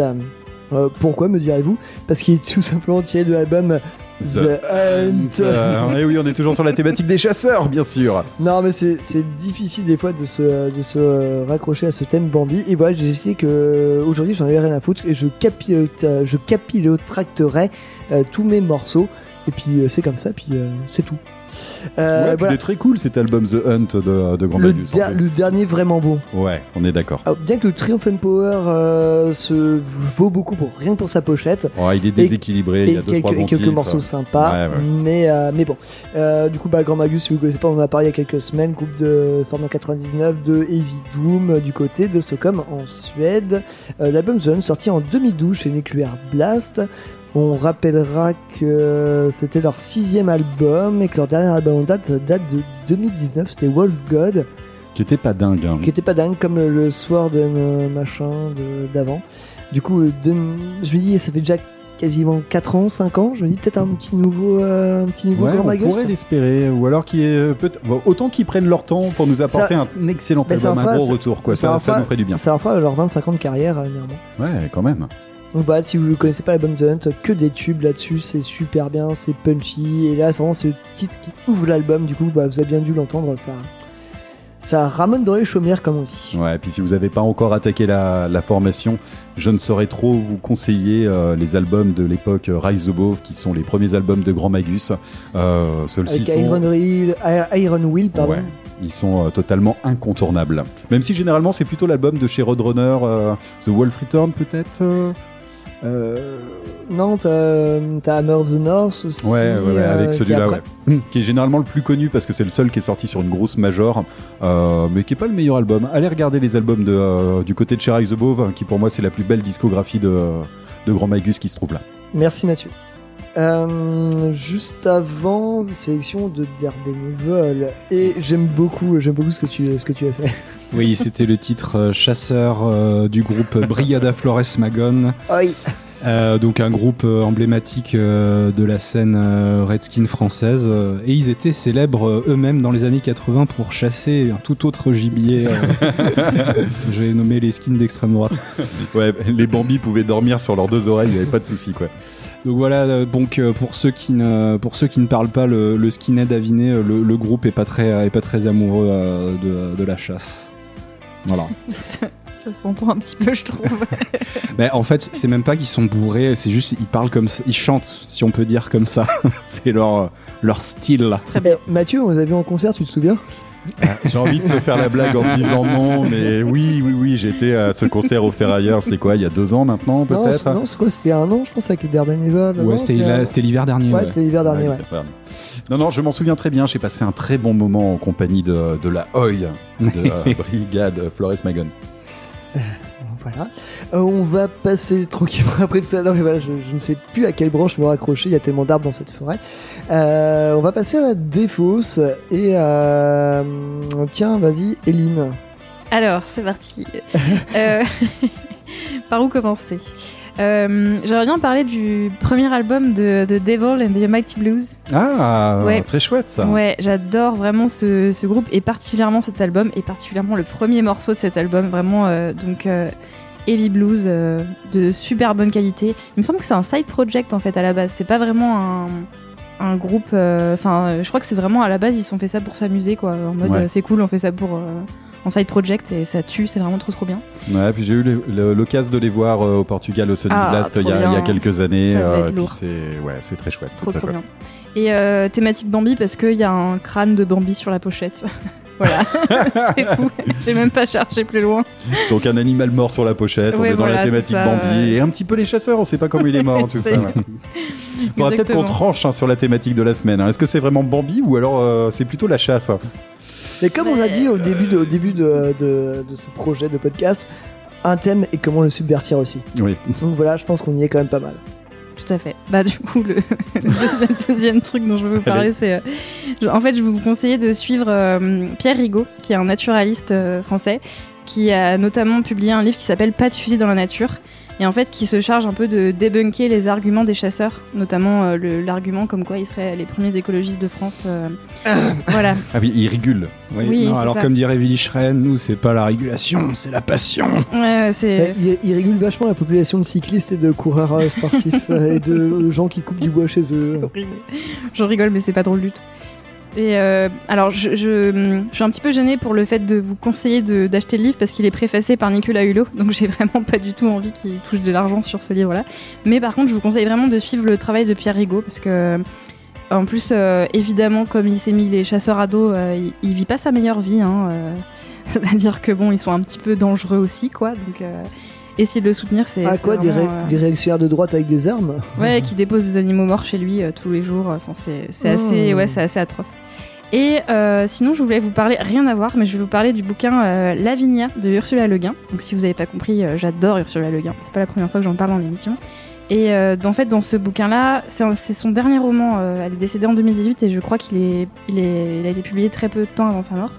Euh, pourquoi me direz-vous? Parce qu'il est tout simplement tiré de l'album The Hunt. Euh, et oui, on est toujours sur la thématique des chasseurs, bien sûr. Non, mais c'est difficile des fois de se, de se raccrocher à ce thème Bambi. Et voilà, j'ai décidé que aujourd'hui j'en avais rien à foutre et je, capilote, je capilottracterai euh, tous mes morceaux. Et puis euh, c'est comme ça, puis c'est tout. Euh, ouais, puis voilà. il est très cool cet album The Hunt de, de Grand Le, Magus. en der- fait. le dernier vraiment bon. Ouais, on est d'accord. Bien que le Triumph and Power euh, se vaut beaucoup pour rien que pour sa pochette. Il est déséquilibré, il y et a deux, quelques, trois et bons quelques titres. morceaux sympas, Ouais, ouais. mais euh, mais bon. Euh, du coup, bah, Grand Magus, si vous connaissez pas, on en a parlé il y a quelques semaines, groupe de formé en 99 de Heavy Doom du côté de Stockholm en Suède. L'album The Hunt sorti en 2012 chez Nuclear Blast. On rappellera que c'était leur sixième album et que leur dernier album en date date de 2019, c'était Wolf God, Qui était pas dingue. hein. qui était pas dingue comme le Sword and euh, machin d'avant. Du coup, euh, de- je me dis, ça fait déjà quasiment 4 ans, 5 ans, je me dis peut-être un petit nouveau, euh, un petit nouveau Ouais, on pourrait l'espérer, ou alors qu'il est peut bon, autant qu'ils prennent leur temps pour nous apporter Ça, un excellent album, un gros retour, quoi. ça nous ferait du bien. Ça en fera leur 25 ans de carrière, euh. Ouais, quand même. Donc voilà, si vous ne connaissez pas l'album The Hunt, que des tubes là-dessus, c'est super bien, c'est punchy, et là vraiment c'est le titre qui ouvre l'album, du coup bah, vous avez bien dû l'entendre, ça, ça ramène dans les chaumières comme on dit. Ouais, et puis si vous n'avez pas encore attaqué la, la formation, je ne saurais trop vous conseiller euh, les albums de l'époque euh, Rise Above, qui sont les premiers albums de Grand Magus. Euh, Avec sont... Iron Iron Wheel pardon. Ouais. Ils sont euh, totalement incontournables. Même si généralement c'est plutôt l'album de chez Roadrunner, euh, The Wolf Return peut-être euh Euh, non, t'as t'as Hammer of the North aussi. Ouais, ouais, ouais, euh, avec qui celui-là, après- ouais. Qui est généralement le plus connu parce que c'est le seul qui est sorti sur une grosse major, euh, mais qui est pas le meilleur album. Allez regarder les albums de, euh, du côté de Cher the Above, qui pour moi c'est la plus belle discographie de, de Grand Magus qui se trouve là. Merci Mathieu. Euh, juste avant, sélection de Daredevil et j'aime beaucoup, j'aime beaucoup ce que tu, ce que tu as fait. Oui, c'était le titre euh, chasseur euh, du groupe Brigada Flores Magon. Euh, donc un groupe euh, emblématique euh, de la scène euh, Redskin française euh, et ils étaient célèbres euh, eux-mêmes dans les années 80 pour chasser un tout autre gibier. euh, J'ai nommé les skins d'extrême droite. Ouais, les Bambis pouvaient dormir sur leurs deux oreilles, il n'y avait pas de souci quoi. Donc voilà, euh, donc euh, pour ceux qui ne pour ceux qui ne parlent pas le, le skinhead aviné, euh, le, le groupe est pas très est pas très amoureux de, de la chasse. Voilà. Ça s'entend un petit peu, je trouve. Mais en fait, c'est même pas qu'ils sont bourrés, c'est juste ils parlent comme ça, ils chantent, si on peut dire comme ça. c'est leur leur style. Très bien. Eh, Mathieu, on les a vus en concert, tu te souviens? J'ai envie de te faire la blague en te disant non, mais oui, oui, oui, j'étais à ce concert au Ferrailleur, c'était quoi, il y a deux ans maintenant peut-être c'est- non, c'est quoi C'était un an, je pense, avec le Daredevil. Ouais, c'était c'est c'était l'hiver dernier. Ouais, ouais. c'est l'hiver dernier, ouais. Ouais, Non, non, je m'en souviens très bien. J'ai passé un très bon moment en compagnie de, de la Oi de euh, Brigade Flores Magon. Voilà. Euh, on va passer tranquillement après tout ça. Non, mais voilà, je, je ne sais plus à quelle branche me raccrocher. Il y a tellement d'arbres dans cette forêt. Euh, on va passer à la défausse. Et euh, tiens, vas-y, Eline. Alors, c'est parti. Euh, Par où commencer? Euh, J'aimerais bien parler du premier album de, de Devil and the Mighty Blues. Ah, Ouais. très chouette ça. Ouais, j'adore vraiment ce, ce groupe et particulièrement cet album et particulièrement le premier morceau de cet album. Vraiment, euh, donc euh, Heavy Blues euh, de super bonne qualité. Il me semble que c'est un side project en fait à la base. C'est pas vraiment un, un groupe. euh, Enfin, euh, je crois que c'est vraiment à la base ils se sont fait ça pour s'amuser quoi. En mode Ouais. euh, c'est cool, on fait ça pour euh, en side project et ça tue. C'est vraiment trop trop bien. Ouais, puis j'ai eu le- le- l'occasion de les voir euh, au Portugal au Sonic Ah, Blast il y, a, il y a quelques années. C'est ouais, c'est très chouette. c'est Trop très trop chouette. bien. Et thématique Bambi parce qu'il y a un crâne de Bambi sur la pochette. voilà, c'est tout. J'ai même pas cherché plus loin. Donc un animal mort sur la pochette, on est dans la thématique ça, Bambi et un petit peu les chasseurs, on sait pas comment il est mort tout ça. Ouais. Faudra peut-être qu'on tranche hein, sur la thématique de la semaine. hein. Est-ce que c'est vraiment Bambi ou alors euh, c'est plutôt la chasse Mais comme on a dit au début de, au début de, de, de ce projet de podcast, un thème et comment le subvertir aussi. Oui. Donc voilà, je pense qu'on y est quand même pas mal. Tout à fait. Bah du coup, le, deuxième, deuxième truc dont je veux vous parler, c'est... euh, en fait, je vais vous conseiller de suivre euh, Pierre Rigaud, qui est un naturaliste euh, français, qui a notamment publié un livre qui s'appelle Pas de fusil dans la nature, et en fait qui se charge un peu de débunker les arguments des chasseurs, notamment euh, l'argument comme quoi ils seraient les premiers écologistes de France. euh, voilà. Ah oui, il rigule. Oui, Oui, non, c'est alors ça. comme dirait Willy Schren, nous c'est pas la régulation, c'est la passion. Ouais, c'est... Il, il régule vachement la population de cyclistes et de coureurs euh, sportifs et de gens qui coupent du bois chez eux. J'en rigole, mais c'est pas drôle du tout. Et euh, alors, je, je, je suis un petit peu gênée pour le fait de vous conseiller d'acheter le livre parce qu'il est préfacé par Nicolas Hulot, donc j'ai vraiment pas du tout envie qu'il touche de l'argent sur ce livre-là. Mais par contre, je vous conseille vraiment de suivre le travail de Pierre Rigaud parce que, en plus, euh, évidemment, comme il s'est mis les chasseurs à dos, euh, il, il vit pas sa meilleure vie. Hein, euh, C'est-à-dire que bon, ils sont un petit peu dangereux aussi, quoi. Donc, euh, essayer de le soutenir, c'est. Ah quoi, des, vraiment, ré- euh, des réactionnaires de droite avec des armes Ouais, qui dépose des animaux morts chez lui euh, tous les jours. Enfin, c'est c'est assez, Oh. ouais, c'est assez atroce. Et euh, sinon, je voulais vous parler, rien à voir, mais je vais vous parler du bouquin euh, Lavinia de Ursula Le Guin. Donc, si vous n'avez pas compris, euh, j'adore Ursula Le Guin. C'est pas la première fois que j'en parle dans l'émission. Et en fait, dans ce bouquin-là, c'est son dernier roman. elle est décédée en 2018 et je crois qu'il est, il est, il a été publié très peu de temps avant sa mort.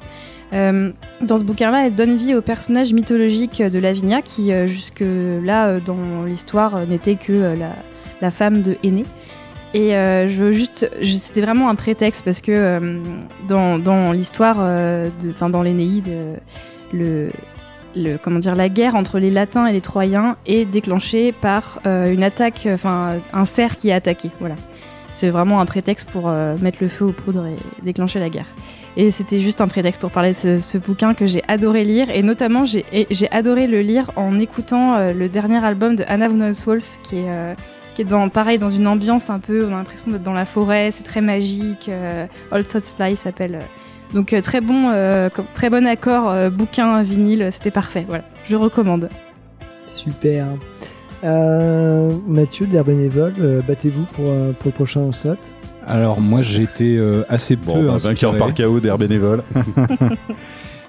Euh, dans ce bouquin-là, elle donne vie au personnage mythologique de Lavinia, qui euh, jusque-là, euh, dans l'histoire, n'était que la, femme de Aîné. Et je juste, c'était vraiment un prétexte parce que dans, l'histoire, enfin dans l'Énéide, le, la guerre entre les Latins et les Troyens est déclenchée par une attaque, enfin un cerf qui est attaqué. Voilà, c'est vraiment un prétexte pour mettre le feu aux poudres et déclencher la guerre. Et c'était juste un prétexte pour parler de ce, bouquin que j'ai adoré lire et notamment j'ai adoré le lire en écoutant euh, le dernier album de Anna von Wolf qui est euh, qui est dans pareil dans une ambiance un peu on a l'impression d'être dans la forêt c'est très magique euh, All Thoughts Fly s'appelle donc très bon très bon accord bouquin vinyle c'était parfait voilà je recommande Super. Mathieu, d'air bénévole, battez-vous pour, pour le prochain slot. Alors moi j'étais euh, assez peu Bon, bah, inspiré. vainqueur par KO d'air bénévole.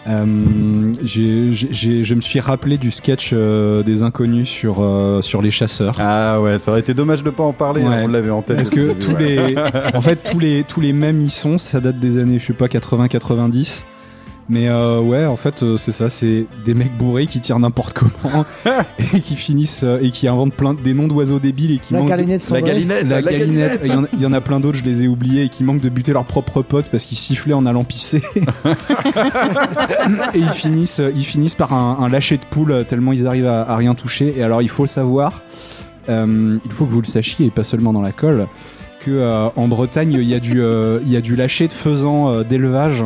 Euh, je me suis rappelé du sketch euh, des inconnus sur, euh, sur les chasseurs. Ah ouais, ça aurait été dommage de pas en parler, Ouais. hein, on l'avait en tête. Parce que tous les, en fait, tous les, tous les mêmes y sont, ça date des années, je sais pas, 80-90. Mais euh, ouais, en fait, euh, c'est ça, c'est des mecs bourrés qui tirent n'importe comment et qui finissent euh, et qui inventent plein de- des noms d'oiseaux débiles et qui La manquent. de- galinette La cendrée. galinette, la, galinette, il y, en a- il y en a plein d'autres, je les ai oubliés, et qui manquent de buter leurs propres potes parce qu'ils sifflaient en allant pisser. et ils finissent, ils finissent par un, un lâcher de poule tellement ils arrivent à, à rien toucher. Et alors, il faut le savoir, euh, il faut que vous le sachiez, et pas seulement dans la colle, que euh, en Bretagne, il y a du, euh, il y a du lâcher de faisans euh, d'élevage.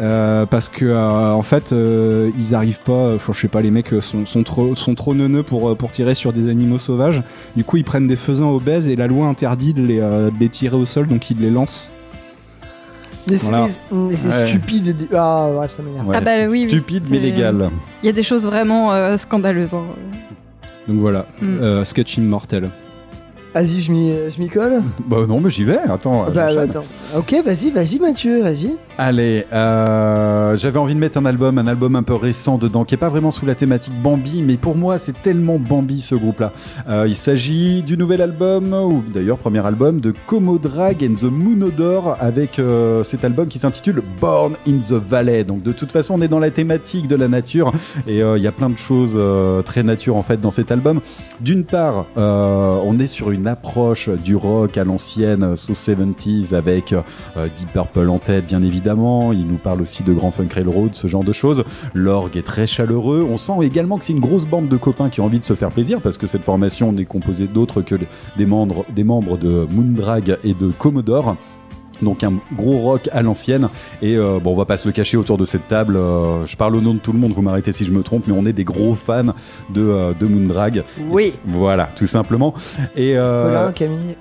Euh, parce que euh, en fait euh, ils arrivent pas enfin je sais pas les mecs sont, sont trop sont trop neuneux pour pour tirer sur des animaux sauvages du coup ils prennent des faisans obèses et la loi interdit de les, euh, de les tirer au sol donc ils les lancent Mais c'est Voilà. mais c'est Ouais. stupide. et dé- Ah, bref, ça m'énerve. Ouais. Ah bah oui, oui. Stupide mais légal. il y a des choses vraiment euh, scandaleuses hein. donc voilà Mm. euh, sketch immortel Vas-y, je m'y je m'y colle. Bah non, mais j'y vais, attends. bah, bah, attends. Ok, vas-y, vas-y, Mathieu, vas-y. Allez, euh, j'avais envie de mettre un album, un album un peu récent dedans, qui est pas vraiment sous la thématique Bambi, mais pour moi c'est tellement Bambi ce groupe-là. Euh, il s'agit du nouvel album, ou d'ailleurs premier album, de Como Drag and the Moon Odor, avec euh, cet album qui s'intitule Born in the Valley. Donc de toute façon on est dans la thématique de la nature, et euh, il y a plein de choses euh, très nature en fait dans cet album. D'une part, euh, on est sur une approche du rock à l'ancienne, so 70s, avec euh, Deep Purple en tête, bien évidemment. Il nous parle aussi de Grand Funk Railroad, ce genre de choses. L'orgue est très chaleureux. On sent également que c'est une grosse bande de copains qui ont envie de se faire plaisir parce que cette formation n'est composée d'autres que des membres, des membres de Moondrag et de Commodore. Donc un gros rock à l'ancienne et euh, bon on va pas se le cacher autour de cette table. euh, je parle au nom de tout le monde, vous m'arrêtez si je me trompe, mais on est des gros fans de, euh, de Moondrag. Oui. Voilà, tout simplement. Et euh, Colin, Camille.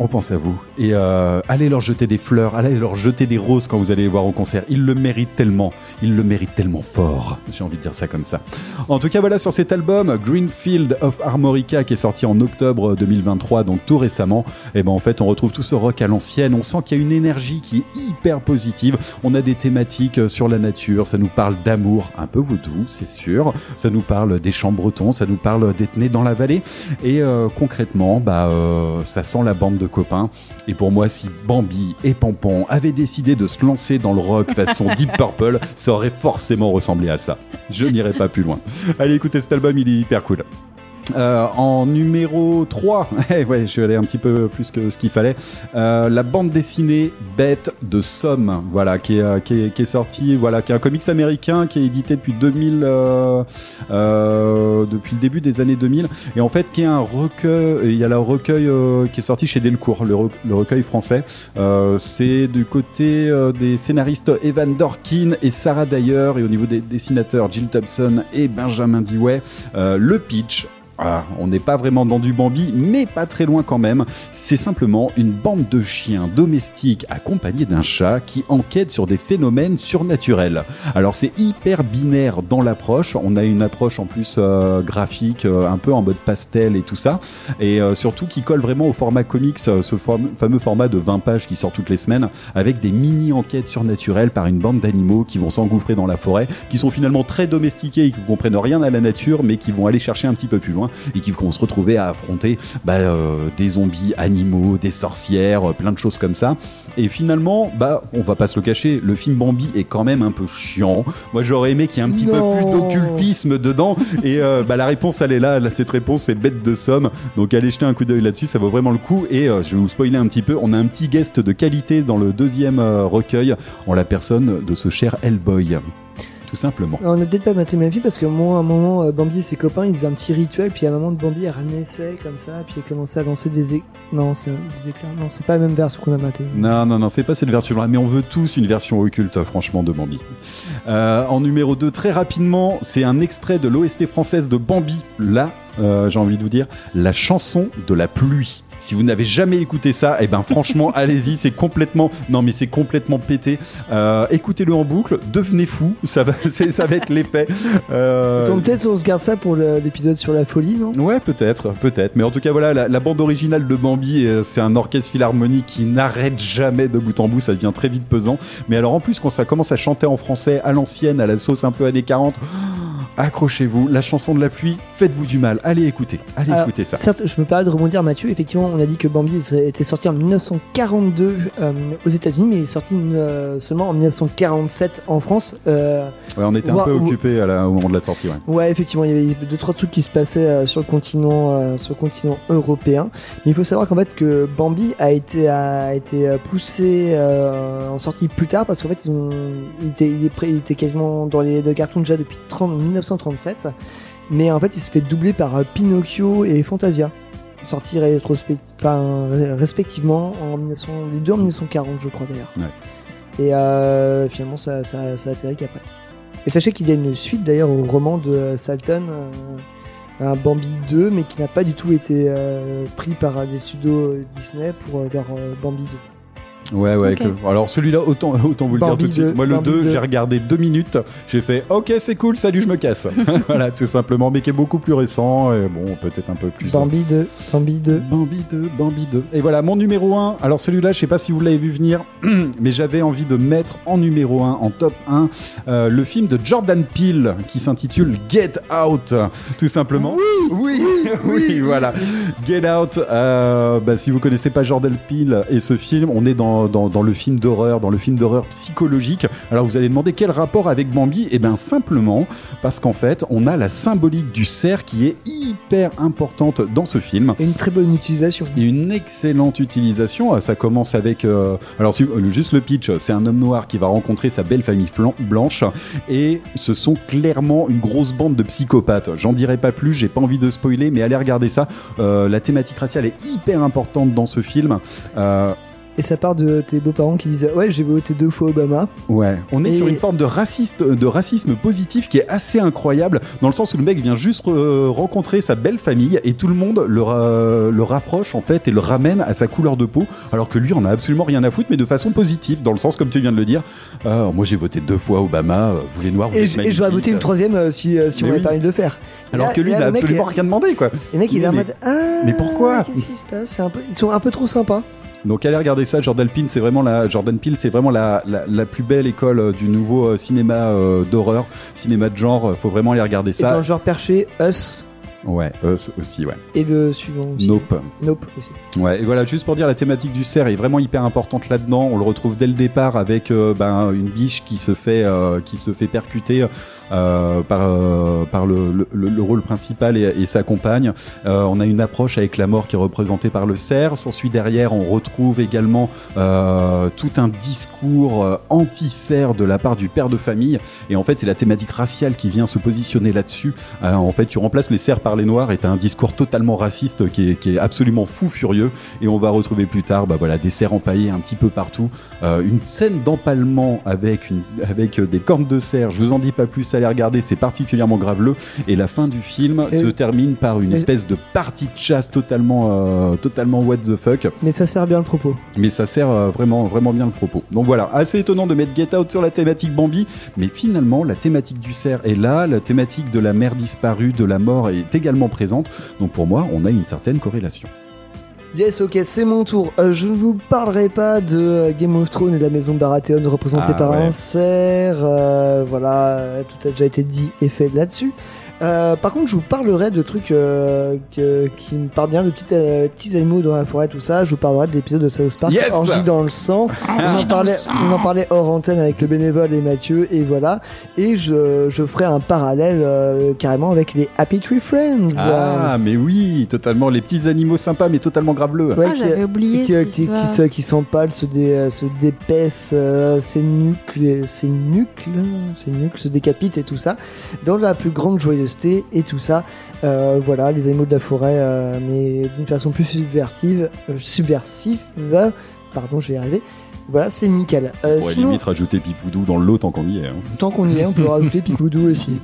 On pense à vous. Et euh, allez leur jeter des fleurs, allez leur jeter des roses quand vous allez les voir au concert. Ils le méritent tellement, ils le méritent tellement fort. J'ai envie de dire ça comme ça. En tout cas, voilà sur cet album Greenfield of Armorica qui est sorti en octobre 2023, donc tout récemment. Et ben en fait, on retrouve tout ce rock à l'ancienne. On sent qu'il y a une énergie qui est hyper positive. On a des thématiques euh, sur la nature. Ça nous parle d'amour, un peu vaudou, c'est sûr. Ça nous parle des chants bretons. Ça nous parle d'être né dans la vallée. Et euh, concrètement, bah, ça sent la bande de copains. Et pour moi, si Bambi et Pompon avaient décidé de se lancer dans le rock façon Deep Purple, ça aurait forcément ressemblé à ça. Je n'irai pas plus loin. Allez, écoutez cet album, il est hyper cool. Euh, en numéro 3, eh ouais, je suis allé un petit peu plus que ce qu'il fallait. Euh, la bande dessinée Bête de Somme, voilà, qui est, euh, qui est, qui est sortie, voilà, qui est un comics américain qui est édité depuis 2000, euh, euh, depuis le début des années 2000, et en fait qui est un recueil. Il y a le recueil euh, qui est sorti chez Delcourt, le, le recueil français. Euh, c'est du côté euh, des scénaristes Evan Dorkin et Sarah Dyer, et au niveau des dessinateurs Jill Thompson et Benjamin Dewey. Euh, le pitch. Ah, on n'est pas vraiment dans du Bambi, mais pas très loin quand même. C'est simplement une bande de chiens domestiques accompagnés d'un chat qui enquête sur des phénomènes surnaturels. Alors c'est hyper binaire dans l'approche. On a une approche en plus euh, graphique, euh, un peu en mode pastel et tout ça, et euh, surtout qui colle vraiment au format comics, ce fameux format de 20 pages qui sort toutes les semaines, avec des mini enquêtes surnaturelles par une bande d'animaux qui vont s'engouffrer dans la forêt, qui sont finalement très domestiqués et qui comprennent rien à la nature, mais qui vont aller chercher un petit peu plus loin et qui vont se retrouver à affronter bah, euh, des zombies animaux, des sorcières, euh, plein de choses comme ça. Et finalement, bah, on va pas se le cacher, le film Bambi est quand même un peu chiant. Moi, j'aurais aimé qu'il y ait un petit Non. peu plus d'occultisme dedans. Et euh, bah, la réponse, elle est là. Cette réponse, c'est bête de somme. Donc, allez jeter un coup d'œil là-dessus, ça vaut vraiment le coup. Et euh, je vais vous spoiler un petit peu. On a un petit guest de qualité dans le deuxième recueil, en la personne de ce cher Hellboy. Tout simplement. On a peut-être pas maté ma vie parce que moi, à un moment, euh, Bambi et ses copains, ils faisaient un petit rituel, puis à un moment, Bambi a ramené comme ça, puis il a commencé à lancer des éclairs. Non, c'est des éclairs. Non, c'est pas la même version qu'on a maté. Non, non, non, c'est pas cette version-là, mais on veut tous une version occulte, franchement, de Bambi. Euh, en numéro 2, très rapidement, c'est un extrait de l'OST française de Bambi. Là, euh, j'ai envie de vous dire, la chanson de la pluie. Si vous n'avez jamais écouté ça, eh ben franchement, allez-y, c'est complètement, non mais c'est complètement pété. Euh, Écoutez-le en boucle, devenez fou, ça va, ça va être l'effet. Euh, Donc, Peut-être on se garde ça pour l'épisode sur la folie, non? Ouais, peut-être, peut-être. Mais en tout cas, voilà, la, la bande originale de Bambi, euh, c'est un orchestre philharmonique qui n'arrête jamais de bout en bout. Ça devient très vite pesant. Mais alors, en plus, quand ça commence à chanter en français à l'ancienne, à la sauce un peu années 40, accrochez-vous. La chanson de la pluie, faites-vous du mal. Allez écouter, allez Alors, écouter ça. Certes, je me permets de rebondir, Mathieu. Effectivement, on a dit que Bambi était sorti en 1942 euh, aux États-Unis, mais il est sorti euh, seulement en 1947 en France. Euh, Ouais, on était un peu occupé au moment de la sortie. Ouais. ouais, effectivement, il y avait deux trois trucs qui se passaient sur le continent, sur le continent européen. Mais il faut savoir qu'en fait que Bambi a été a été poussé en sortie plus tard parce qu'en fait ils ont il était il est prêt- il était quasiment dans les de cartoons déjà depuis 30 1937. Mais en fait, il se fait doubler par euh, Pinocchio et Fantasia. Sortis respectivement en 1900, les deux en 1940, je crois d'ailleurs. Ouais. Et euh, finalement, ça, ça, ça atterrit qu'après. Et sachez qu'il y a une suite d'ailleurs au roman de euh, Salton, euh, un Bambi 2, mais qui n'a pas du tout été euh, pris par les studios Disney pour leur Bambi 2. Ouais, ouais. Que- Alors celui-là, autant, autant vous le dire tout de suite. Moi, le Bambi 2, deux. j'ai regardé deux minutes. J'ai fait OK, c'est cool, salut, je me casse. voilà, tout simplement. Mais qui est beaucoup plus récent. Et bon, peut-être un peu plus. Bambi 2, Bambi 2. Bambi 2, Bambi 2. Et voilà, mon numéro 1. Alors celui-là, je sais pas si vous l'avez vu venir, mais j'avais envie de mettre en numéro 1, en top 1, euh, le film de Jordan Peele qui s'intitule Get Out, tout simplement. Oui, oui, oui, voilà. Get Out, euh, bah, si vous connaissez pas Jordan Peele et ce film, on est dans, dans, dans le film d'horreur, dans le film d'horreur psychologique. Alors vous allez demander quel rapport avec Bambi? Eh bien simplement parce qu'en fait, on a la symbolique du cerf qui est hyper importante dans ce film. Et une très bonne utilisation. Et une excellente utilisation. Euh, Ça commence avec. euh, alors, euh, juste le pitch c'est un homme noir qui va rencontrer sa belle famille blanche. Et ce sont clairement une grosse bande de psychopathes. J'en dirai pas plus, j'ai pas envie de spoiler, mais allez regarder ça. Euh, la thématique raciale est hyper importante dans ce film. Euh, Et ça part de tes beaux-parents qui disent Ouais, j'ai voté deux fois Obama. Ouais, on est Et- sur une forme de, raciste, de racisme positif qui est assez incroyable, dans le sens où le mec vient juste euh, rencontrer sa belle famille et tout le monde le, ra- le rapproche en fait et le ramène à sa couleur de peau, alors que lui on a absolument rien à foutre, mais de façon positive, dans le sens comme tu viens de le dire. euh, moi j'ai voté deux fois Obama, euh, vous les noirs, vous Et, êtes et j'aurais voté une troisième euh, si, euh, si on Mais oui. permis de le faire. Alors là- que lui là, il a le mec absolument est- rien demandé quoi. Et le mec, il est en Mais- mode Ah, mais pourquoi Qu'est-ce qui se passe? C'est un peu, Ils sont un peu trop sympas. Donc allez regarder ça, Jordan Peele, c'est vraiment la Jordan Peele, c'est vraiment la, la, la plus belle école euh, du nouveau euh, cinéma euh, d'horreur, cinéma de genre. Faut vraiment aller regarder Et dans ça. le genre perché, Us Ouais, euh, aussi, ouais. et le suivant aussi. Nope. Nope aussi. Ouais, et voilà, juste pour dire, la thématique du cerf est vraiment hyper importante là-dedans. On le retrouve dès le départ avec euh, ben, une biche qui se fait, euh, qui se fait percuter par, euh, par le, le, le- le rôle principal et, et sa compagne. Euh, on a une approche avec la mort qui est représentée par le cerf. S'ensuit derrière, on retrouve également euh, tout un discours euh, anti-cerf de la part du père de famille. Et en fait, c'est la thématique raciale qui vient se positionner là-dessus. Euh, en fait, tu remplaces les cerfs par les noirs et t'as un discours totalement raciste qui est, qui est absolument fou furieux. Et on va retrouver plus tard, bah voilà, des cerfs empaillés un petit peu partout. Euh, une scène d'empalement avec avec euh, des cornes de cerf. Je vous en dis pas plus, allez regarder, c'est particulièrement graveleux. Et la fin du film Et- se termine par une Mais- espèce de partie de chasse totalement, euh, totalement what the fuck. Mais ça sert bien le propos. Mais ça sert euh, vraiment, vraiment bien le propos. Donc voilà, assez étonnant de mettre Get Out sur la thématique Bambi, mais finalement, la thématique du cerf est là, la thématique de la mère disparue, de la mort est également présente. Donc pour moi, on a une certaine corrélation. Yes, ok, c'est mon tour. Euh, je ne vous parlerai pas de euh, Game of Thrones et de la maison Baratheon représentée Ah, par ouais. un cerf. euh, voilà, tout a déjà été dit et fait là-dessus. Euh, par contre, je vous parlerai de trucs euh, que- qui me parlent bien, de petits, euh, petits animaux dans la forêt, tout ça. Je vous parlerai de l'épisode de South Park, Yes Orgie dans le sang. on, en parlait, on en parlait hors antenne avec le bénévole et Mathieu, et voilà. Et je, je ferai un parallèle euh, carrément avec les Happy Tree Friends. Ah, mais oui, totalement, les petits animaux sympas, mais totalement graveleux. Ouais, ah, qui- j'avais oublié qui, cette qui, qui, qui s'empalent, se, dé, euh, se dépaissent, euh, ses nucles, ses nucles, ses nucles se décapitent et tout ça, dans la plus grande et tout ça. Euh, voilà, les animaux de la forêt, euh, mais d'une façon plus subversive, euh, subversive, pardon, je vais y arriver. Voilà, c'est nickel. On pourrait sinon, limite rajouter Pipoudou dans le lot tant qu'on y est. hein. tant qu'on y est, on peut rajouter Pipoudou aussi.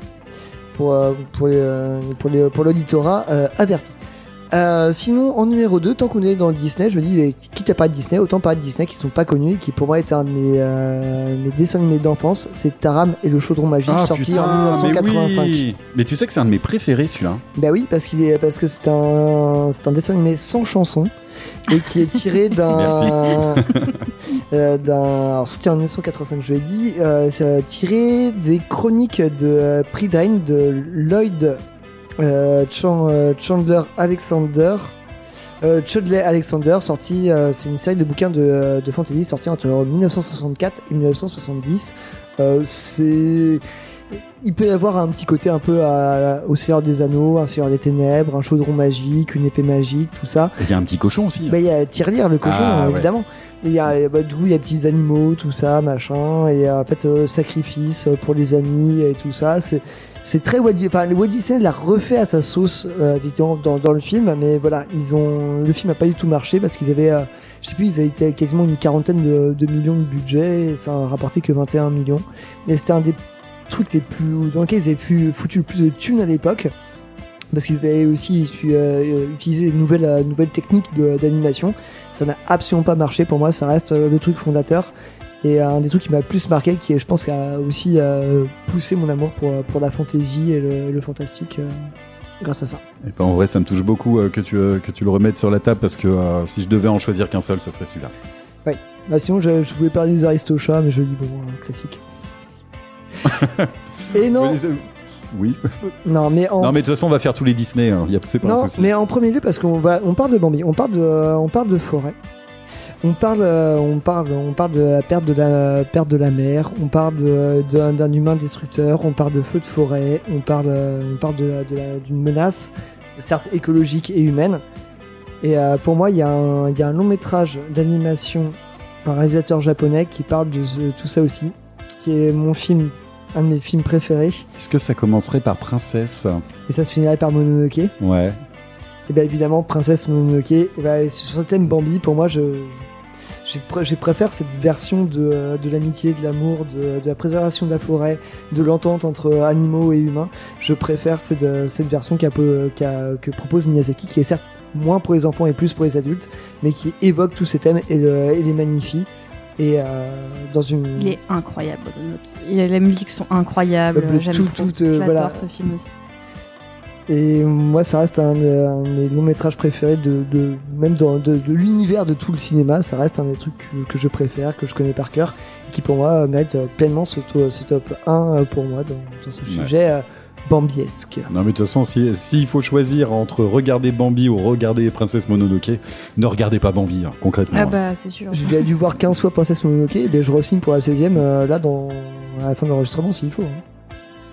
Pour, euh, pour, les, euh, pour, les, pour l'auditorat euh, averti. Euh, sinon, en numéro 2, tant qu'on est dans le Disney, je me dis, quitte à parler de Disney, autant parler de Disney qui sont pas connus et qui pour moi était un de mes, euh, mes dessins animés d'enfance. C'est Taram et le chaudron magique, sorti en Ah, mais 1985. oui Mais tu sais que c'est un de mes préférés celui-là. Bah oui, parce, qu'il est, parce que c'est un, c'est un dessin animé sans chanson et qui est tiré d'un. euh, d'un alors, sorti en 1985, je l'ai dit, euh, tiré des chroniques de Prydain de Lloyd Chandler Alexander. Euh, Chudley Alexander, sorti, euh, c'est une série de bouquins de, euh, de fantasy sorti entre 1964 et 1970. Euh, c'est il peut y avoir un petit côté un peu à- au Seigneur des Anneaux, un Seigneur des Ténèbres, un chaudron magique, une épée magique, tout ça. Il y a un petit cochon aussi. hein. Bah, il y a Tirelire, le cochon, Ah, euh, ouais. évidemment. Et il y a, bah, du coup, il y a petits animaux, tout ça, machin. Et euh, en fait, euh, sacrifice pour les amis et tout ça. C'est, c'est très Walt Disney. Enfin, Walt Disney l'a refait à sa sauce, euh, évidemment, dans, dans le film. Mais voilà, ils ont, le film n'a pas du tout marché parce qu'ils avaient, euh, je sais plus, ils avaient été quasiment une quarantaine de, de millions de budget. Et ça a rapporté que 21 millions. Mais c'était un des trucs les plus, dans lesquels ils avaient pu, foutu le plus de thunes à l'époque. Parce qu'ils avaient aussi euh, utilisé de nouvelles, euh, nouvelles techniques d'animation. Ça n'a absolument pas marché. Pour moi, ça reste euh, le truc fondateur. Et un des trucs qui m'a le plus marqué, qui est, je pense, a aussi euh, poussé mon amour pour, pour la fantasy et le, le fantastique euh, grâce à ça. Et ben, en vrai, ça me touche beaucoup euh, que, tu, euh, que tu le remettes sur la table parce que euh, si je devais en choisir qu'un seul, ça serait celui-là. Bah, sinon, je, je voulais parler des Aristochats, mais je dis bon, euh, classique. et non, Oui, Oui. non, mais en, Non, mais de toute façon, on va faire tous les Disney. hein. Y a- C'est pas un Non, souci. mais en premier lieu parce qu'on va, on parle de Bambi, on parle de, euh, on parle de forêt, on parle, euh, on parle, on parle de la perte de la perte de la mer, on parle d'un humain destructeur, on parle de feu de forêt, on parle, euh, on parle de de d'une menace, certes écologique et humaine. Et euh, pour moi, il y, a un- il y a un long métrage d'animation par un réalisateur japonais qui parle de ce- tout ça aussi, qui est mon film, un de mes films préférés, Est-ce que ça commencerait par Princesse? Et ça se finirait par Mononoke? Ouais. Et bien évidemment, Princesse Mononoke, et ben, sur ce thème Bambi, pour moi, je, j'ai pr- j'ai préfère cette version de, de l'amitié, de l'amour, de, de la préservation de la forêt, de l'entente entre animaux et humains. Je préfère cette, euh, cette version peu- qu'a- que propose Miyazaki, qui est certes moins pour les enfants et plus pour les adultes, mais qui évoque tous ces thèmes et, le- et les magnifie. Et euh, dans une. Il est incroyable. Les musiques sont incroyables. Le- J'aime trop. tout, euh, J'adore voilà. ce film aussi. Et moi, ça reste un, de- un de mes longs métrages préférés, de, de- même dans de, de l'univers de tout le cinéma. Ça reste un des trucs que, que je préfère, que je connais par cœur, et qui pour moi mérite euh, pleinement ce, to- ce top 1 euh, pour moi dans, dans ce Ouais. sujet euh, bambiesque. Non mais de toute façon, si- s'il faut choisir entre regarder Bambi ou regarder Princesse Mononoke, ne regardez pas Bambi, hein, concrètement. Ah bah c'est sûr. J'ai dû voir 15 fois Princesse Mononoke, et bien je re-signe pour la 16ème euh, là dans à la fin de l'enregistrement s'il faut. hein.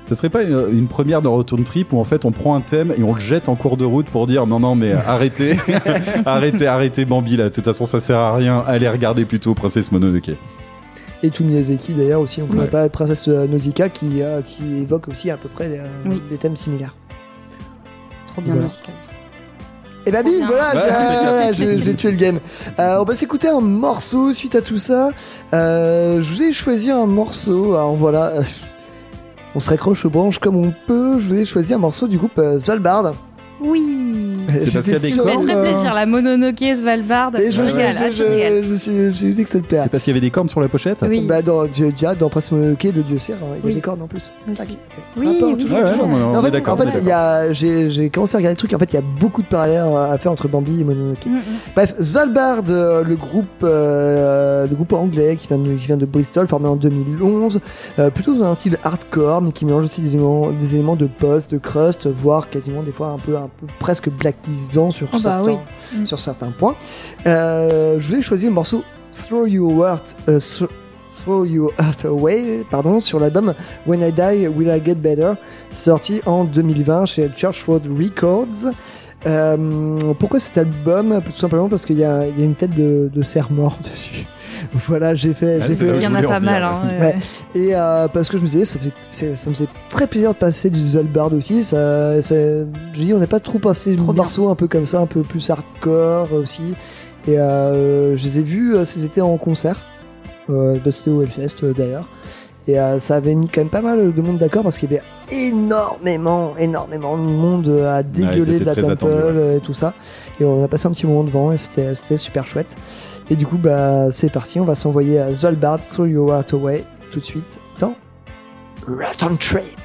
Ça serait pas une, une première de Return Trip où en fait on prend un thème et on le jette en cours de route pour dire non non mais arrêtez, arrêtez, arrêtez Bambi là. De toute façon ça sert à rien. Allez regarder plutôt Princesse Mononoke. Et tout Miyazaki d'ailleurs aussi, on pourrait Ouais. pas Princesse euh, Nausicaa qui, euh, qui évoque aussi à peu près euh, Oui. les thèmes similaires. Trop bien Voilà. musical. Et bah Trop bim, voilà, j'ai- tué le game. Euh, on va s'écouter un morceau suite à tout ça. Euh, je vous ai choisi un morceau, alors voilà, euh, on se raccroche aux branches comme on peut. Je vous ai choisi un morceau du groupe euh, Svalbard. Oui. C'est parce qu'il y a des Ça cornes, fait très euh, plaisir. La Mononoke, Svalbard. Et je me suis je- me suis- dit que ça te plairait. C'est parce qu'il y avait des cornes sur la pochette Oui. Bah dans, déjà, dans Prince Mononoke, le dieu cerf, hein, il y a Oui. des cordes en plus. Oui, en fait, en fait, j'ai, commencé à regarder le truc. En fait, il y a beaucoup de parallèles à faire entre Bambi et Mononoke. Mm, mm. Bref, Svalbard, euh, le groupe, euh, le groupe anglais qui vient de, qui vient de Bristol, formé en 2011, euh, plutôt dans un style hardcore, mais qui mélange aussi des éléments, des éléments de post, de crust, voire quasiment des fois un peu, un peu presque blackisant sur Oh bah certains, oui. Mm. sur certains points. Euh, je voulais choisir le morceau Throw Your Heart, euh, Throw- Throw Your Heart Away, pardon, sur l'album When I Die Will I Get Better, sorti en 2020 chez Church Road Records. Euh, pourquoi cet album? Tout simplement parce qu'il y, a il y a une tête de, de cerf mort dessus. Voilà, j'ai fait. Ah, fait- Il y en a pas mal. Hein, Ouais. Et euh, parce que je me disais, ça, faisait, ça me faisait très plaisir de passer du Svalbard aussi. Ça, ça- je dis, on n'a pas trop passé Trop de bien. morceaux un peu comme ça, un peu plus hardcore aussi. Et euh, je les ai vus euh, cet été en concert. Euh, bah, C'était au Hellfest euh, d'ailleurs. Et euh, ça avait mis quand même pas mal de monde d'accord parce qu'il y avait énormément, énormément de monde euh, à dégueuler de la temple attendu, ouais. et tout ça. Et on a passé un petit moment devant et c'était c'était super chouette. Et du coup, bah, c'est parti, on va s'envoyer à Svalbard, Throw Your Away, tout de suite dans Return Trip.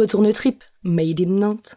Retourne trip, made in Nantes.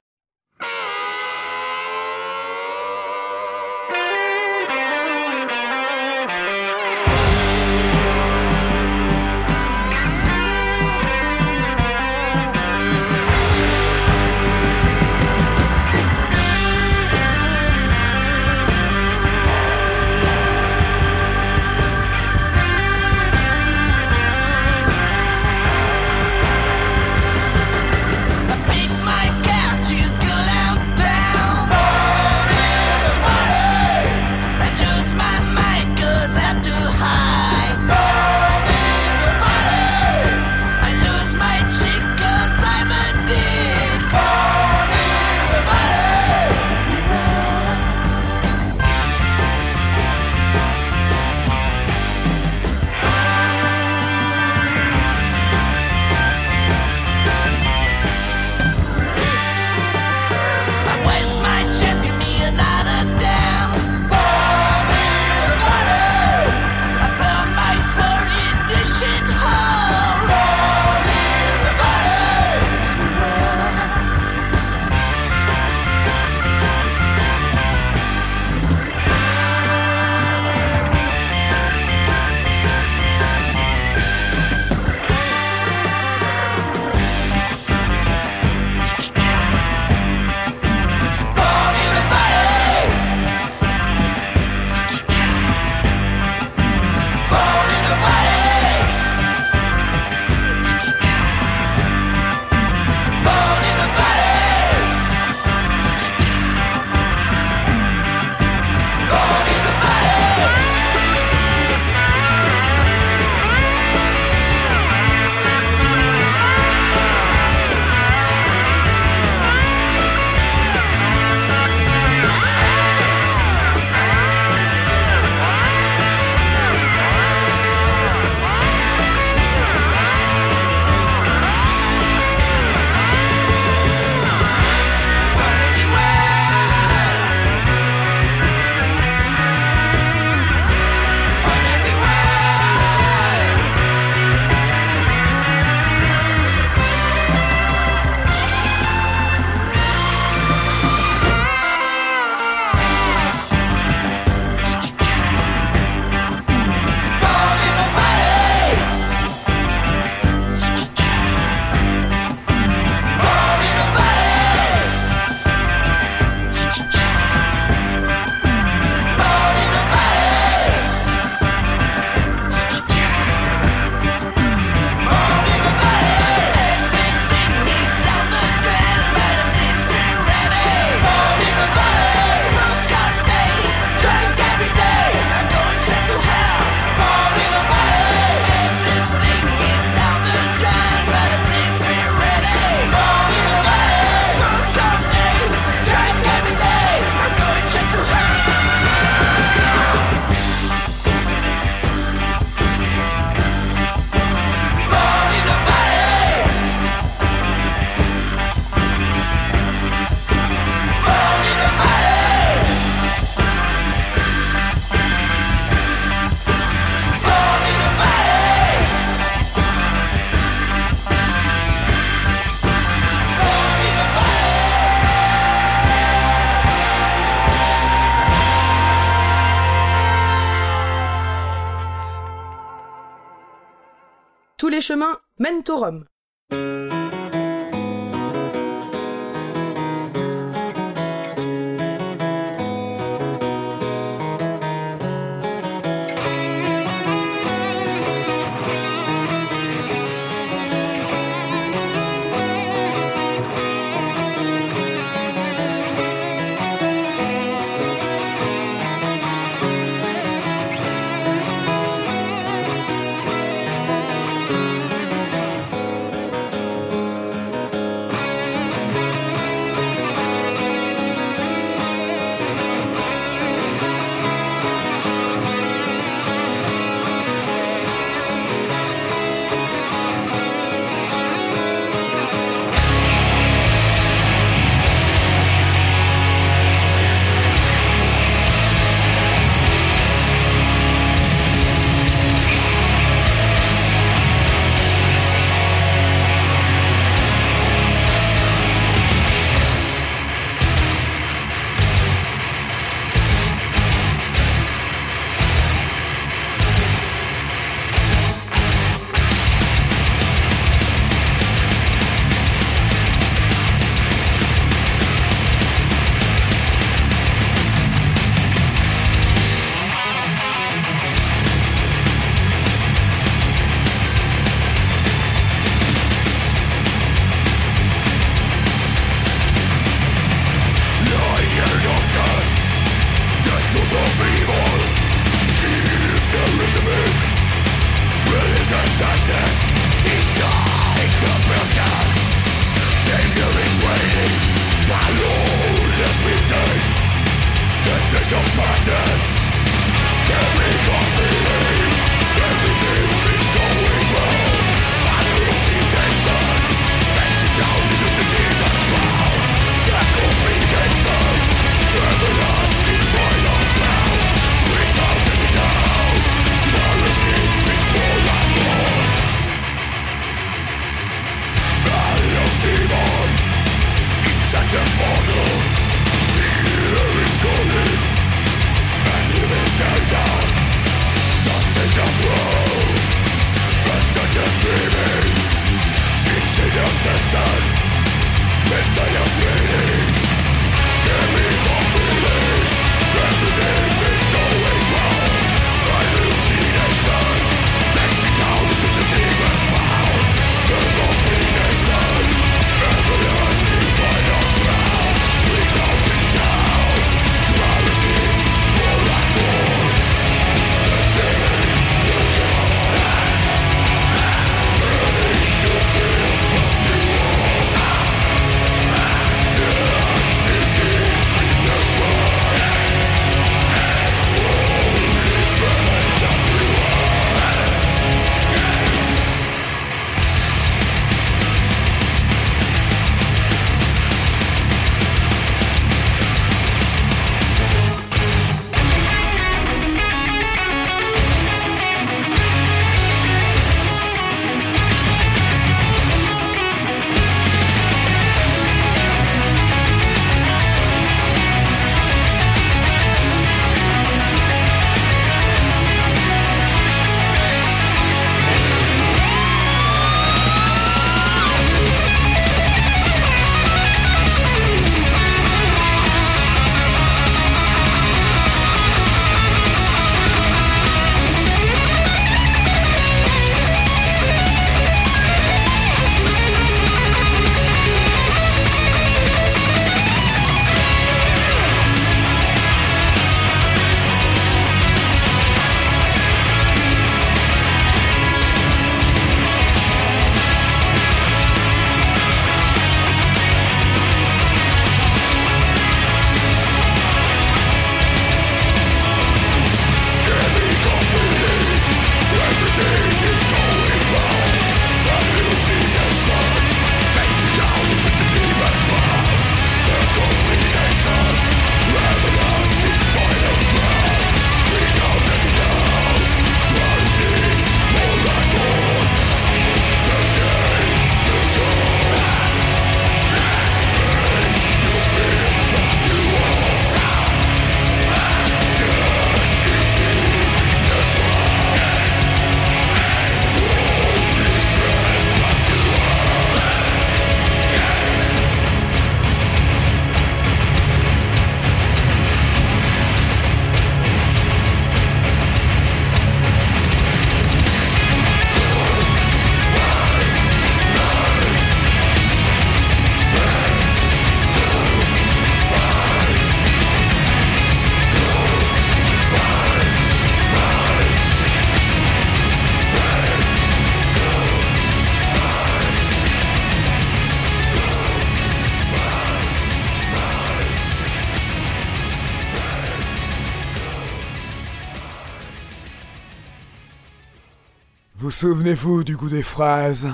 Souvenez-vous du goût des fraises,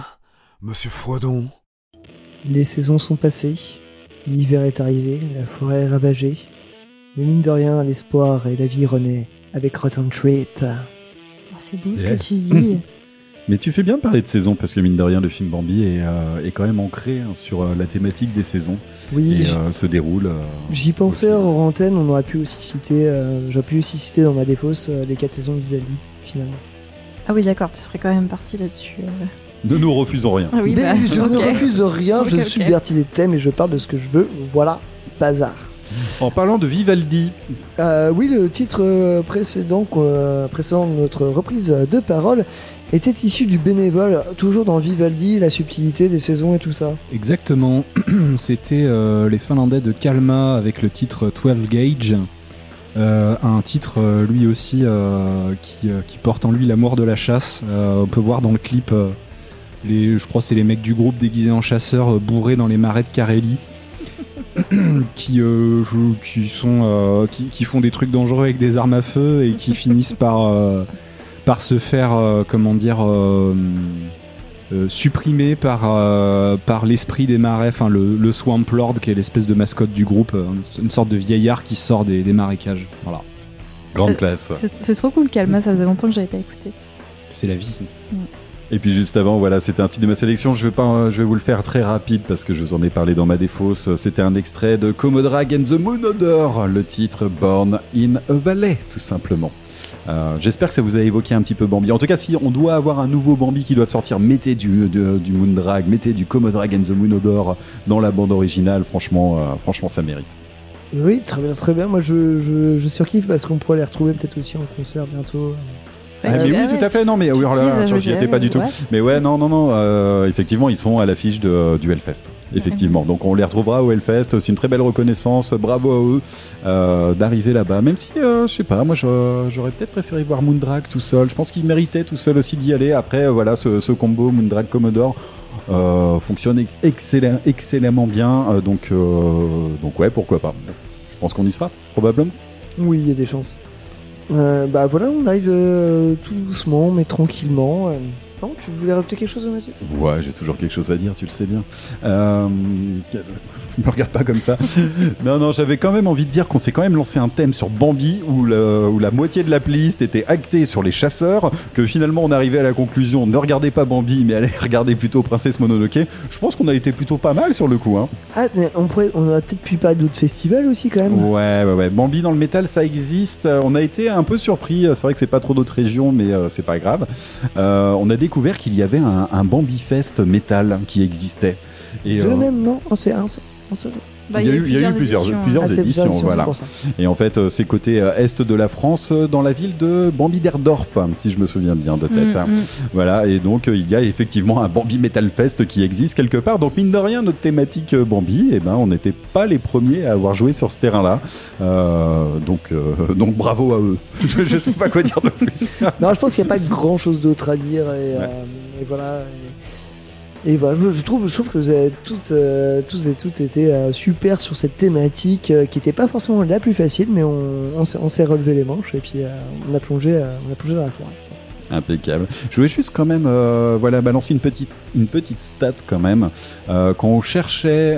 Monsieur Frodon Les saisons sont passées, l'hiver est arrivé, la forêt est ravagée. Mais mine de rien, l'espoir et la vie renaît avec Rotten Trip. Oh, c'est beau ce Yes. que tu dis. Mais tu fais bien de parler de saison parce que mine de rien, le film Bambi est, euh, est quand même ancré hein, sur euh, la thématique des saisons Oui, et euh, se déroule. euh, j'y pensais hors antenne, on aurait pu aussi citer, euh, j'aurais pu aussi citer dans ma défausse euh, les 4 saisons de Vivaldi, finalement. Ah oui, d'accord, tu serais quand même parti là-dessus. euh. Ne nous refusons rien. Ah oui, Mais bah, je ne refuse rien, je subvertis les thèmes et je parle de ce que je veux, voilà, bazar. En parlant de Vivaldi, Euh, oui, le titre euh, précédent, euh, précédent de notre reprise de parole était issu du bénévole, toujours dans Vivaldi, la subtilité des saisons et tout ça. Exactement. C'était euh, les Finlandais de Kalma avec le titre 12 Gauge. Euh, un titre euh, lui aussi euh, qui, porte en lui l'amour de la chasse. On peut voir dans le clip, les, je crois c'est les mecs du groupe déguisés en chasseurs bourrés dans les marais de Carélie. qui, qui sont qui, qui font des trucs dangereux avec des armes à feu et qui finissent par par se faire comment dire euh, supprimer par euh, par l'esprit des marais, enfin le, le Swamp Lord qui est l'espèce de mascotte du groupe, euh, une sorte de vieillard qui sort des, des marécages. Voilà, Grande C'est- classe. C'est trop cool, Calma, ça faisait longtemps que j'avais pas écouté. c'est la vie. Et puis juste avant, voilà, c'était un titre de ma sélection. Je vais pas, je vais vous le faire très rapide parce que je vous en ai parlé dans ma défausse. C'était un extrait de Comodrag and the Moon Odor, le titre Born in a Valley, tout simplement. Euh, J'espère que ça vous a évoqué un petit peu Bambi. En tout cas, si on doit avoir un nouveau Bambi qui doit sortir, mettez du, Moondrag, mettez du Comodrag and the Moon Odor dans la bande originale. Franchement, euh, franchement, ça mérite. Oui, très bien, très bien. Moi, je surkiffe parce qu'on pourrait les retrouver peut-être aussi en concert bientôt. Ah, mais oui, tout à fait. Non, mais oui, oh j'y étais pas du tout. ouais. Mais ouais, non, non, non. euh, effectivement, ils sont à l'affiche de, du Hellfest. Effectivement. Donc, on les retrouvera au Hellfest. C'est une très belle reconnaissance. Bravo à eux euh, d'arriver là-bas. Même si, euh, je sais pas, moi, j'aurais peut-être préféré voir Moondrag tout seul. Je pense qu'il méritait tout seul aussi d'y aller. Après, euh, voilà, ce, ce combo Moondrag Commodore. euh, fonctionne excellent, excellemment bien euh, donc euh, donc ouais pourquoi pas je pense qu'on y sera probablement Oui, il y a des chances. Euh, bah voilà, on arrive euh, tout doucement, mais tranquillement. euh. Non, tu voulais rajouter quelque chose, Mathieu? Ouais, j'ai toujours quelque chose à dire, tu le sais bien. Euh, me regarde pas comme ça. non, non, j'avais quand même envie de dire qu'on s'est quand même lancé un thème sur Bambi où, le- où la moitié de la playlist était actée sur les chasseurs, que finalement on arrivait à la conclusion ne regardez pas Bambi, mais allez regarder plutôt Princesse Mononoke. Je pense qu'on a été plutôt pas mal sur le coup. Hein. Ah, on, pourrait, on a peut-être pu parler d'autres festivals aussi, quand même. Ouais, ouais, ouais. Bambi dans le métal, ça existe. Euh, On a été un peu surpris. C'est vrai que c'est pas trop d'autres régions, mais euh, c'est pas grave. Euh, on a découvert qu'il y avait un, un Bambi Fest métal qui existait. Et, Deux euh, même, non Oh, C'est un, seul-. Bah, Il y a eu- il y a eu plusieurs- éditions, plusieurs- hein. Ah, voilà. Et en fait, euh, c'est côté euh, est de la France, euh, dans la ville de Bambi-Derdorf, si je me souviens bien de tête. Mm, hein. mm. Voilà, et donc il y a effectivement un Bambi Metal Fest qui existe quelque part. Donc mine de rien, notre thématique Bambi, eh ben, on n'était pas les premiers à avoir joué sur ce terrain-là. Euh, donc, euh, donc bravo à eux. je, je sais pas quoi dire de plus. Non, je pense qu'il n'y a pas grand chose d'autre à dire. Et, euh, et voilà. Et, et voilà, je, trouve, que vous avez tous, euh, tous et toutes été euh, super sur cette thématique euh, qui n'était pas forcément la plus facile, mais on, s'est- relevé les manches et puis on, a plongé, on a plongé dans la forêt. Impeccable. Je voulais juste quand même voilà, balancer une petite, une petite stat quand même. Quand on cherchait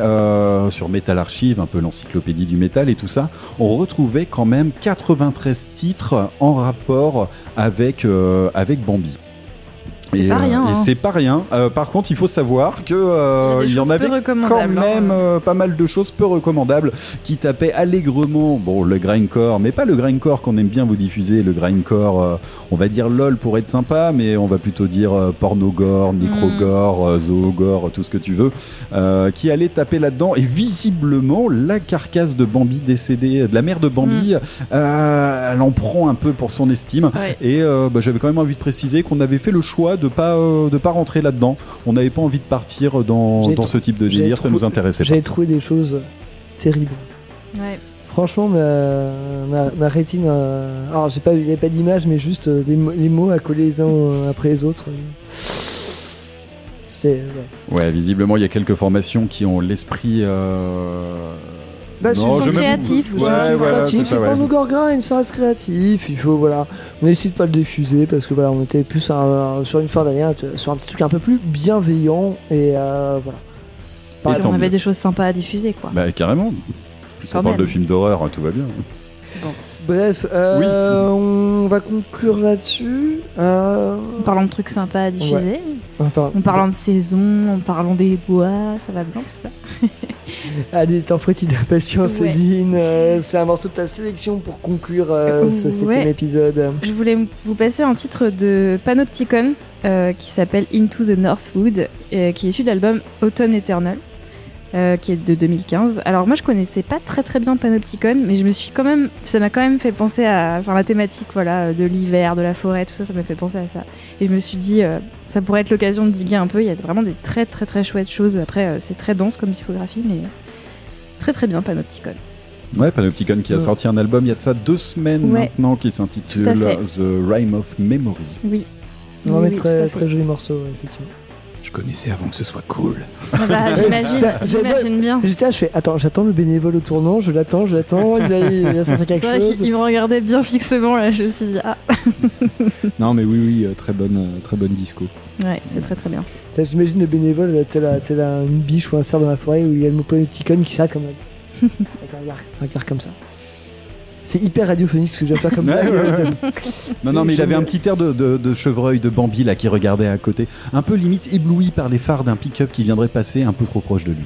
sur Metal Archive, un peu l'encyclopédie du métal et tout ça, on retrouvait quand même 93 titres en rapport avec, avec Bambi. C'est Et, pas euh, rien, hein. c'est pas rien. Euh, par contre, il faut savoir que euh, Il y en avait quand recommandables, même hein. euh, pas mal de choses peu recommandables qui tapaient allègrement bon le grindcore mais pas le grindcore qu'on aime bien vous diffuser le grindcore euh, on va dire lol pour être sympa mais on va plutôt dire euh, pornogore nécrogore euh, zoogore tout ce que tu veux euh, qui allait taper là-dedans et visiblement la carcasse de Bambi décédée de la mère de Bambi euh, elle en prend un peu pour son estime Ouais. et euh, bah, j'avais quand même envie de préciser qu'on avait fait le choix de pas euh, de pas rentrer là-dedans. On n'avait pas envie de partir dans, J'ai dans ce type de j'ai délire, ça nous intéressait pas. J'avais trouvé des choses terribles. Ouais. Franchement, ma, ma, ma rétine. euh, alors, j'ai pas, il n'y avait pas d'image, mais juste euh, des les mots à coller les uns euh, après les autres. C'était. ouais. Ouais, visiblement il y a quelques formations qui ont l'esprit. Bah, non, c'est je me- créatif, C'est quoi. Ouais, c'est voilà, pas ouais. nous grind, ça reste créatif. Il faut, voilà. On essaie de pas le diffuser parce que voilà, on était plus un- sur une fin d'année, sur un petit truc un peu plus bienveillant et euh, voilà. Par Et on avait mieux. des choses sympas à diffuser, quoi. Bah carrément. Plus on parle de films d'horreur, hein, tout va bien. Bref, euh, on va conclure là-dessus. Euh, En parlant de trucs sympas à diffuser, enfin, en parlant de saison, en parlant des bois, ça va bien tout ça. Allez, t'en ferais-tu d'impatience, Ouais. Céline Euh, C'est un morceau de ta sélection pour conclure euh, ce Ouais. septième épisode. Je voulais vous passer un titre de Panopticon euh, qui s'appelle Into the Northwood, euh, qui est issu de l'album Autumn Eternal, euh, qui est de 2015. Alors moi je connaissais pas très très bien Panopticon, mais je me suis quand même, ça m'a quand même fait penser à, enfin la thématique voilà de l'hiver, de la forêt, tout ça, ça m'a fait penser à ça. Et je me suis dit, euh, ça pourrait être l'occasion de diguer un peu. Il y a vraiment des très très très chouettes choses. Après euh, c'est très dense comme discographie, mais très très bien Panopticon. Ouais, Panopticon qui a Ouais. sorti un album il y a de ça deux semaines Ouais. maintenant qui s'intitule. The Rhyme of Memory. Oui. Non, Oui, mais oui, très, très joli morceau, effectivement. Je connaissais avant que ce soit cool. Ah bah, j'imagine, bien. J'étais là, je fais attends, j'attends le bénévole au tournant, je l'attends, je l'attends, il va, il va sortir C'est quelque vrai chose. qu'il il me regardait bien fixement là, je me suis dit ah Non, mais oui, oui, euh, très bonne, euh, très bonne disco. ouais c'est très très bien. J'imagine le bénévole, là, tel, tel une biche ou un cerf dans la forêt où il y a le mopoticon qui s'arrête comme. Avec un regard, un regard comme ça. C'est hyper radiophonique ce que je vais faire comme Ouais, blague. ouais, ouais. C'est Non, non, mais il avait un petit air de, de- de chevreuil, de Bambi là qui regardait à côté, un peu limite ébloui par les phares d'un pick-up qui viendrait passer un peu trop proche de lui.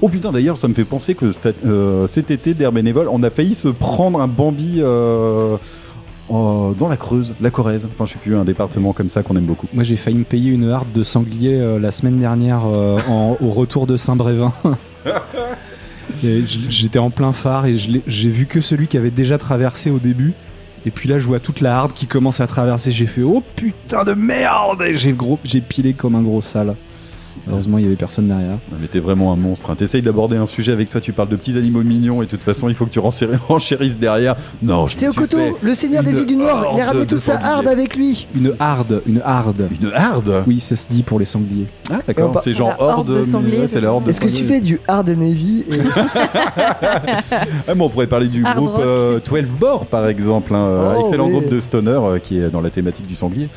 Oh putain, d'ailleurs, ça me fait penser que cet, euh, cet été d'Air Bénévole, on a failli se prendre un Bambi euh, euh, dans la Creuse, la Corrèze. Enfin, je sais plus, un département comme ça qu'on aime beaucoup. Moi, j'ai failli me payer une harde de sanglier euh, la semaine dernière euh, en- au retour de Saint-Brévin. J'étais en plein phare et j'ai vu que celui qui avait déjà traversé au début. Et puis là, je vois toute la harde qui commence à traverser. J'ai fait oh putain de merde j'ai j'ai pilé comme un gros sale. Heureusement, il y avait personne derrière. Mais t'es vraiment un monstre. Hein. T'essayes d'aborder un sujet avec toi, tu parles de petits animaux mignons et de toute façon, il faut que tu renchéri- renchérisses derrière. Non, je C'est au couteau, le seigneur des îles du Nord, il a ramené toute sa harde avec lui. Une harde, une harde. Une harde Oui, ça se dit pour les sangliers. Ah, d'accord. Euh, bah, c'est genre horde c'est la horde de Est-ce que tu fais du hard and heavy et... Ah, bon, on pourrait parler du Hard groupe euh, 12 Bore, par exemple. hein, euh, Oh, excellent oui. groupe de stoner euh, qui est dans la thématique du sanglier.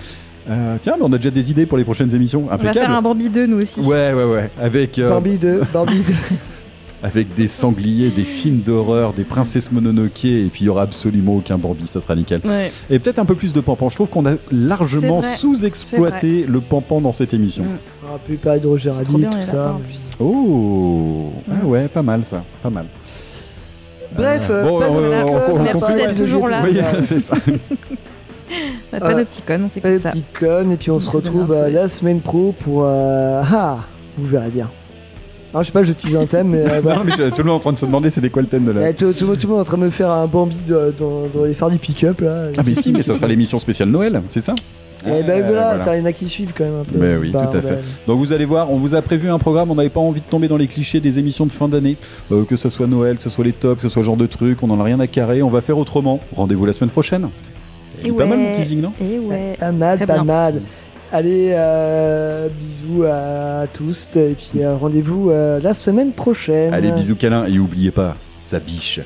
Euh, tiens, mais on a déjà des idées pour les prochaines émissions. On va faire un Bambi 2 nous aussi. Ouais, ouais, ouais. Avec, euh, Barbie de... Barbie de... avec des sangliers, des films d'horreur, des princesses Mononoke, et puis il y aura absolument aucun Bambi, ça sera nickel. Ouais. Et peut-être un peu plus de pampan. Je trouve qu'on a largement sous-exploité le pampan dans cette émission. Mm. On aurait pu parler de Roger Rabbit, bien, tout ça. plus. Oh Ah Mm. ouais, pas mal ça, pas mal. Bref, Euh, euh, bon, pas on- on- on- con, on- on Merci va pas d'être toujours là. Oui, c'est ça. Bah, pas Euh, de petits connes, on Pas s'écoute de ça. petits connes, et puis on se retrouve euh, la semaine pro pour... euh, Ah Vous verrez bien. Alors, je sais pas, je tease un thème, mais euh, voilà. Non, mais je- tout le monde est en train de se demander c'était quoi le thème de la. Eh, tout, tout- tout le monde est en train de me faire un Bambi de- dans, dans les phares du pick-up là. Ah, mais si, mais ça sera l'émission spéciale Noël, c'est ça? Et ben Euh, voilà, t'as- il y en a qui suivent quand même un peu. Mais oui, tout à fait. Donc vous allez voir, on vous a prévu un programme, on n'avait pas envie de tomber dans les clichés des émissions de fin d'année, euh, que ce soit Noël, que ce soit les tops, que ce soit ce genre de trucs, on en a rien à carrer, on va faire autrement. Rendez-vous la semaine prochaine. Et pas mal mon teasing, non Et ouais. Pas mal, Très pas bien. mal. Allez, euh, bisous à tous et puis euh, rendez-vous euh, la semaine prochaine. Allez, bisous câlins, et oubliez pas, ça biche.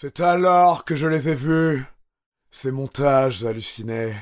C'est alors que je les ai vus, ces montages hallucinés.